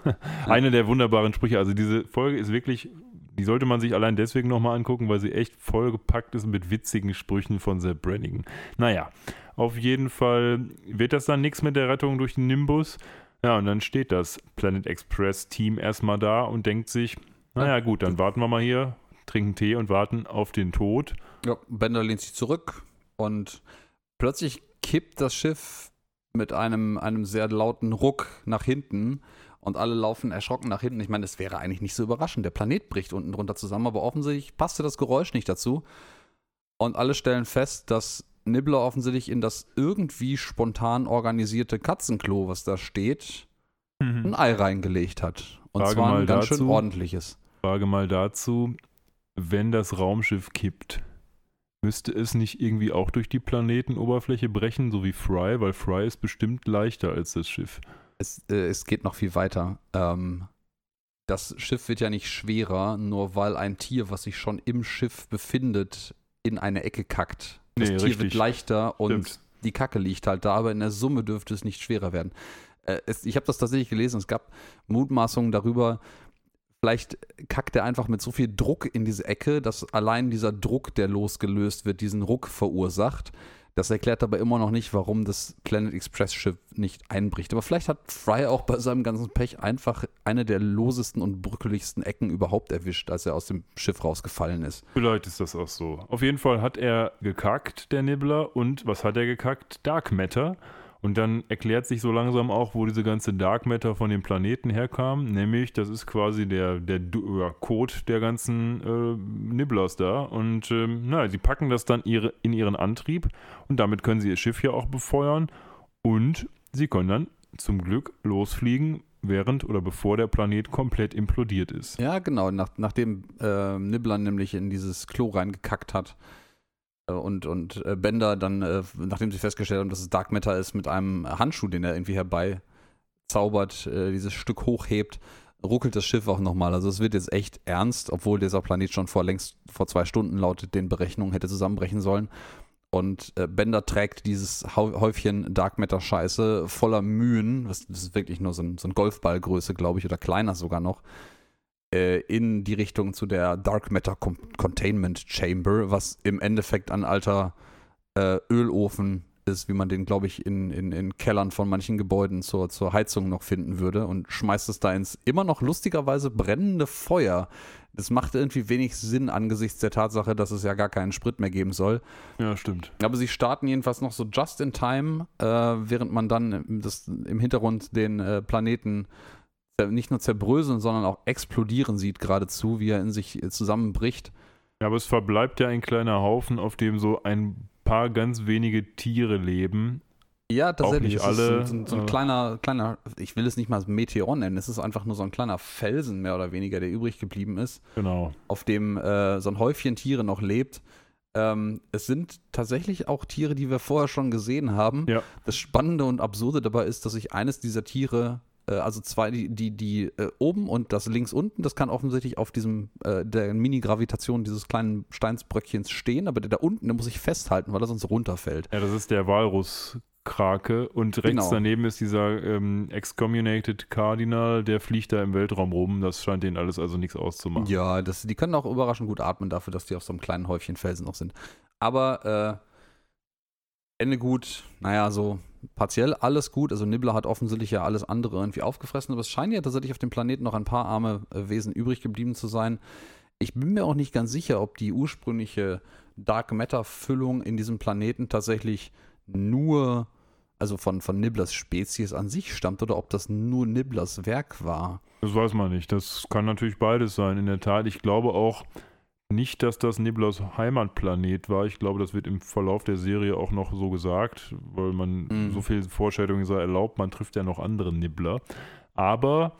Eine der wunderbaren Sprüche. Also diese Folge ist wirklich, die sollte man sich allein deswegen nochmal angucken, weil sie echt vollgepackt ist mit witzigen Sprüchen von Sepp Brannigan. Naja, auf jeden Fall wird das dann nichts mit der Rettung durch den Nimbus. Ja, und dann steht das Planet Express Team erstmal da und denkt sich, naja gut, dann warten wir mal hier, trinken Tee und warten auf den Tod. Ja, Bender lehnt sich zurück und plötzlich kippt das Schiff mit einem, einem sehr lauten Ruck nach hinten und alle laufen erschrocken nach hinten. Ich meine, es wäre eigentlich nicht so überraschend. Der Planet bricht unten drunter zusammen, aber offensichtlich passte das Geräusch nicht dazu. Und alle stellen fest, dass Nibbler offensichtlich in das irgendwie spontan organisierte Katzenklo, was da steht, mhm. ein Ei reingelegt hat. Und Frage zwar ein ganz dazu, schön ordentliches. Frage mal dazu, wenn das Raumschiff kippt, müsste es nicht irgendwie auch durch die Planetenoberfläche brechen, so wie Fry, weil Fry ist bestimmt leichter als das Schiff. Es, äh, es geht noch viel weiter. Ähm, das Schiff wird ja nicht schwerer, nur weil ein Tier, was sich schon im Schiff befindet, in eine Ecke kackt. Das nee, Tier richtig. wird leichter und Stimmt. die Kacke liegt halt da, aber in der Summe dürfte es nicht schwerer werden. Äh, es, ich habe das tatsächlich gelesen, es gab Mutmaßungen darüber, vielleicht kackt er einfach mit so viel Druck in diese Ecke, dass allein dieser Druck, der losgelöst wird, diesen Ruck verursacht. Das erklärt aber immer noch nicht, warum das Planet Express Schiff nicht einbricht. Aber vielleicht hat Fry auch bei seinem ganzen Pech einfach eine der losesten und brückeligsten Ecken überhaupt erwischt, als er aus dem Schiff rausgefallen ist. Vielleicht ist das auch so. Auf jeden Fall hat er gekackt, der Nibbler. Und was hat er gekackt? Dark Matter. Und dann erklärt sich so langsam auch, wo diese ganze Dark Matter von dem Planeten herkam. Nämlich, das ist quasi der, der ja, Code der ganzen äh, Nibblers da. Und ähm, na, sie packen das dann ihre, in ihren Antrieb und damit können sie ihr Schiff hier auch befeuern. Und sie können dann zum Glück losfliegen während oder bevor der Planet komplett implodiert ist. Ja, genau. Nach, nachdem äh, Nibbler nämlich in dieses Klo reingekackt hat und, und äh, Bender dann, äh, nachdem sie festgestellt haben, dass es Dark Matter ist, mit einem Handschuh, den er irgendwie herbeizaubert, äh, dieses Stück hochhebt, ruckelt das Schiff auch nochmal. Also es wird jetzt echt ernst, obwohl dieser Planet schon vor längst vor zwei Stunden laut den Berechnungen hätte zusammenbrechen sollen. Und äh, Bender trägt dieses Häufchen Dark Matter Scheiße voller Mühen, das, das ist wirklich nur so ein, so ein Golfballgröße, glaube ich, oder kleiner sogar noch, äh, in die Richtung zu der Dark Matter Containment Chamber, was im Endeffekt ein alter äh, Ölofen ist, wie man den, glaube ich, in, in, in Kellern von manchen Gebäuden zur, zur Heizung noch finden würde und schmeißt es da ins immer noch lustigerweise brennende Feuer. Das macht irgendwie wenig Sinn angesichts der Tatsache, dass es ja gar keinen Sprit mehr geben soll. Ja, stimmt. Aber sie starten jedenfalls noch so just in time, äh, während man dann das, im Hintergrund den äh, Planeten nicht nur zerbröseln, sondern auch explodieren sieht geradezu, wie er in sich zusammenbricht. Ja, aber es verbleibt ja ein kleiner Haufen, auf dem so ein paar ganz wenige Tiere leben. Ja, tatsächlich. Auch nicht alle, ist so, so, so ein äh, kleiner, kleiner, ich will es nicht mal Meteor nennen, es ist einfach nur so ein kleiner Felsen mehr oder weniger, der übrig geblieben ist. Genau. Auf dem äh, so ein Häufchen Tiere noch lebt. Ähm, es sind tatsächlich auch Tiere, die wir vorher schon gesehen haben. Ja. Das Spannende und Absurde dabei ist, dass sich eines dieser Tiere äh, also zwei, die, die, die äh, oben und das links unten, das kann offensichtlich auf diesem, äh, der Mini-Gravitation dieses kleinen Steinsbröckchens stehen, aber der da unten, der muss sich festhalten, weil er sonst runterfällt. Ja, das ist der Walrus. Krake und rechts genau. daneben ist dieser ähm, Excommunicated Cardinal, der fliegt da im Weltraum rum. Das scheint denen alles also nichts auszumachen. Ja, das, die können auch überraschend gut atmen dafür, dass die auf so einem kleinen Häufchen Felsen noch sind. Aber äh, Ende gut, naja, so partiell alles gut. Also Nibbler hat offensichtlich ja alles andere irgendwie aufgefressen, aber es scheint ja tatsächlich auf dem Planeten noch ein paar arme äh, Wesen übrig geblieben zu sein. Ich bin mir auch nicht ganz sicher, ob die ursprüngliche Dark Matter-Füllung in diesem Planeten tatsächlich nur, also von, von Nibblers Spezies an sich stammt oder ob das nur Nibblers Werk war. Das weiß man nicht. Das kann natürlich beides sein. In der Tat, ich glaube auch, nicht, dass das Nibblers Heimatplanet war. Ich glaube, das wird im Verlauf der Serie auch noch so gesagt, weil man mhm. so viel Vorstellungen sei erlaubt, man trifft ja noch andere Nibbler. Aber,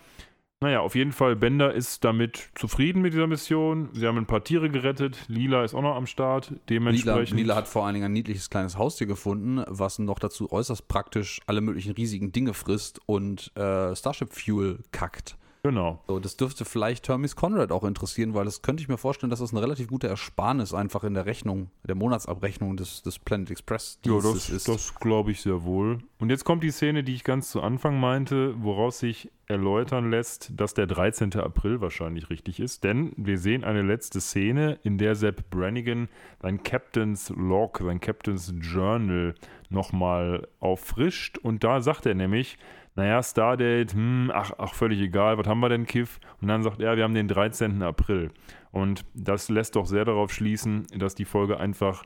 naja, auf jeden Fall, Bender ist damit zufrieden mit dieser Mission. Sie haben ein paar Tiere gerettet. Lila ist auch noch am Start. Dementsprechend. Lila, Lila hat vor allen Dingen ein niedliches kleines Haustier gefunden, was noch dazu äußerst praktisch alle möglichen riesigen Dinge frisst und äh, Starship Fuel kackt. Genau. So, das dürfte vielleicht Hermes Conrad auch interessieren, weil das könnte ich mir vorstellen, dass das eine relativ gute Ersparnis einfach in der Rechnung, der Monatsabrechnung des, des Planet Express ja, das, ist. Das glaube ich sehr wohl. Und jetzt kommt die Szene, die ich ganz zu Anfang meinte, woraus sich erläutern lässt, dass der 13. April wahrscheinlich richtig ist. Denn wir sehen eine letzte Szene, in der Sepp Brannigan sein Captain's Log, sein Captain's Journal nochmal auffrischt. Und da sagt er nämlich, naja, Stardate, hm, ach, ach, völlig egal, was haben wir denn, Kiff? Und dann sagt er, wir haben den 13. April. Und das lässt doch sehr darauf schließen, dass die Folge einfach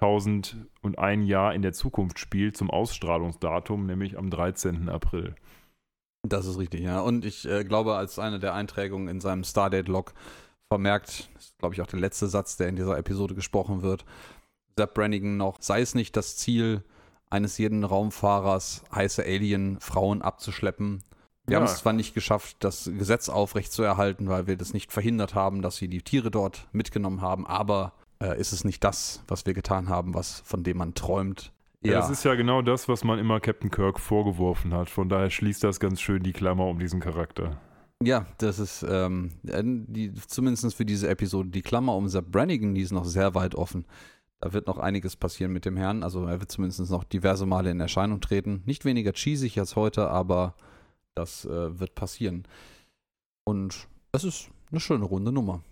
1001 Jahr in der Zukunft spielt zum Ausstrahlungsdatum, nämlich am 13. April. Das ist richtig, ja. Und ich äh, glaube, als eine der Einträgungen in seinem Stardate-Log vermerkt, das ist, glaube ich, auch der letzte Satz, der in dieser Episode gesprochen wird, Sepp Brannigan noch, sei es nicht das Ziel, eines jeden Raumfahrers heiße Alien-Frauen abzuschleppen. Wir ja. haben es zwar nicht geschafft, das Gesetz aufrechtzuerhalten, weil wir das nicht verhindert haben, dass sie die Tiere dort mitgenommen haben, aber äh, ist es nicht das, was wir getan haben, was von dem man träumt. Ja, ja, das ist ja genau das, was man immer Captain Kirk vorgeworfen hat. Von daher schließt das ganz schön die Klammer um diesen Charakter. Ja, das ist ähm, die, zumindest für diese Episode die Klammer um Sepp Brannigan, die ist noch sehr weit offen. Da wird noch einiges passieren mit dem Herrn. Also er wird zumindest noch diverse Male in Erscheinung treten. Nicht weniger cheesig als heute, aber das äh, wird passieren. Und es ist eine schöne runde Nummer.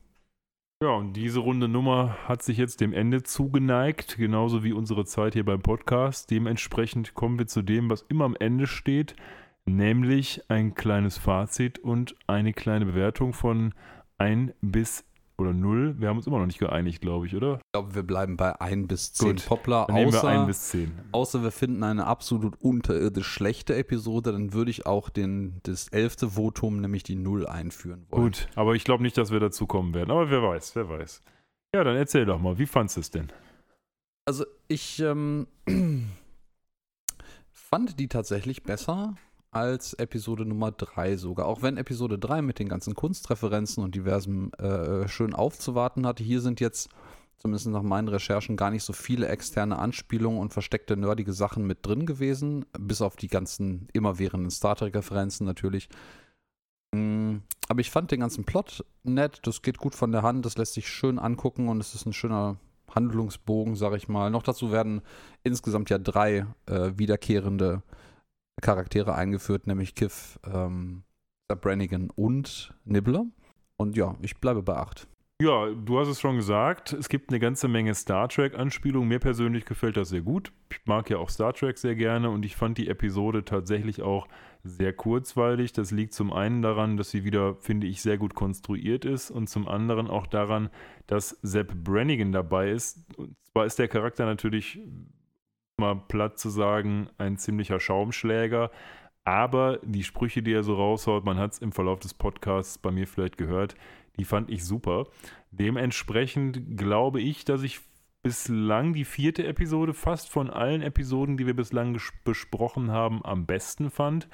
Ja, und diese runde Nummer hat sich jetzt dem Ende zugeneigt, genauso wie unsere Zeit hier beim Podcast. Dementsprechend kommen wir zu dem, was immer am Ende steht, nämlich ein kleines Fazit und eine kleine Bewertung von 1 bis oder 0. Wir haben uns immer noch nicht geeinigt, glaube ich, oder? Ich glaube, wir bleiben bei 1 bis 10 Poplar. Dann außer, wir 1 bis 10. Außer wir finden eine absolut unterirdisch schlechte Episode, dann würde ich auch den, das elfte Votum, nämlich die 0 einführen wollen. Gut, aber ich glaube nicht, dass wir dazu kommen werden. Aber wer weiß, wer weiß. Ja, dann erzähl doch mal, wie fandest du es denn? Also ich ähm, fand die tatsächlich besser als Episode Nummer 3 sogar. Auch wenn Episode 3 mit den ganzen Kunstreferenzen und diversem äh, schön aufzuwarten hatte. Hier sind jetzt, zumindest nach meinen Recherchen, gar nicht so viele externe Anspielungen und versteckte nerdige Sachen mit drin gewesen. Bis auf die ganzen immerwährenden Star Trek-Referenzen natürlich. Mm, aber ich fand den ganzen Plot nett. Das geht gut von der Hand. Das lässt sich schön angucken und es ist ein schöner Handlungsbogen, sag ich mal. Noch dazu werden insgesamt ja drei äh, wiederkehrende Charaktere eingeführt, nämlich Kiff, ähm, Brannigan und Nibbler. Und ja, ich bleibe bei 8. Ja, du hast es schon gesagt, es gibt eine ganze Menge Star Trek-Anspielungen. Mir persönlich gefällt das sehr gut. Ich mag ja auch Star Trek sehr gerne und ich fand die Episode tatsächlich auch sehr kurzweilig. Das liegt zum einen daran, dass sie wieder, finde ich, sehr gut konstruiert ist und zum anderen auch daran, dass Sepp Brannigan dabei ist. Und zwar ist der Charakter natürlich mal platt zu sagen, ein ziemlicher Schaumschläger. Aber die Sprüche, die er so raushaut, man hat es im Verlauf des Podcasts bei mir vielleicht gehört, die fand ich super. Dementsprechend glaube ich, dass ich bislang die vierte Episode fast von allen Episoden, die wir bislang besprochen haben, am besten fand.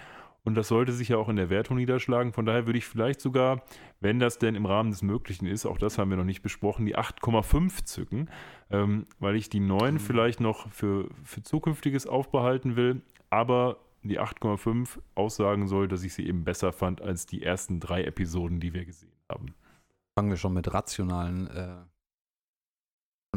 Und das sollte sich ja auch in der Wertung niederschlagen. Von daher würde ich vielleicht sogar, wenn das denn im Rahmen des Möglichen ist, auch das haben wir noch nicht besprochen, die 8,5 zücken, ähm, weil ich die 9 mhm. vielleicht noch für, für zukünftiges aufbehalten will, aber die 8,5 aussagen soll, dass ich sie eben besser fand als die ersten drei Episoden, die wir gesehen haben. Fangen wir schon mit rationalen äh,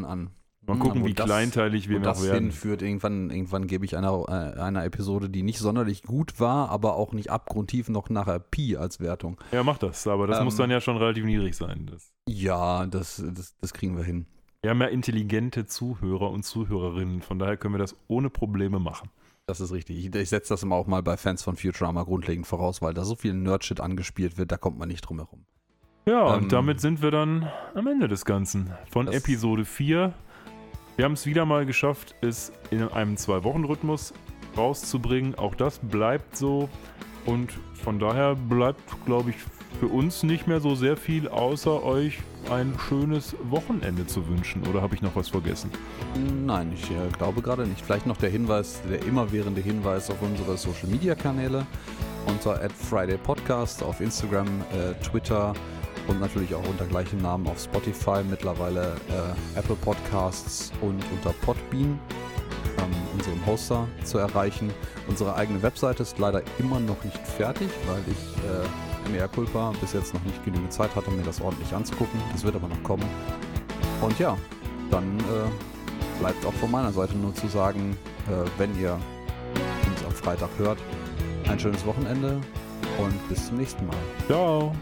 an. Mal gucken, ja, wie das, kleinteilig wir noch das werden. hinführt. Irgendwann, irgendwann gebe ich einer, äh, einer Episode, die nicht sonderlich gut war, aber auch nicht abgrundtief noch nachher Pi als Wertung. Ja, mach das. Aber das ähm, muss dann ja schon relativ niedrig sein. Das. Ja, das, das, das kriegen wir hin. Wir haben ja intelligente Zuhörer und Zuhörerinnen. Von daher können wir das ohne Probleme machen. Das ist richtig. Ich, ich setze das immer auch mal bei Fans von Futurama grundlegend voraus, weil da so viel Nerdshit angespielt wird, da kommt man nicht drum herum. Ja, ähm, und damit sind wir dann am Ende des Ganzen. Von Episode 4 wir haben es wieder mal geschafft, es in einem Zwei-Wochen-Rhythmus rauszubringen. Auch das bleibt so. Und von daher bleibt, glaube ich, für uns nicht mehr so sehr viel, außer euch ein schönes Wochenende zu wünschen. Oder habe ich noch was vergessen? Nein, ich äh, glaube gerade nicht. Vielleicht noch der Hinweis, der immerwährende Hinweis auf unsere Social Media Kanäle unter Friday Podcast auf Instagram, äh, Twitter, und natürlich auch unter gleichem Namen auf Spotify, mittlerweile äh, Apple Podcasts und unter Podbean, ähm, unserem Hoster, zu erreichen. Unsere eigene Webseite ist leider immer noch nicht fertig, weil ich äh, mehr Culpa bis jetzt noch nicht genügend Zeit hatte, mir das ordentlich anzugucken. Das wird aber noch kommen. Und ja, dann äh, bleibt auch von meiner Seite nur zu sagen, äh, wenn ihr uns am Freitag hört, ein schönes Wochenende und bis zum nächsten Mal. Ciao.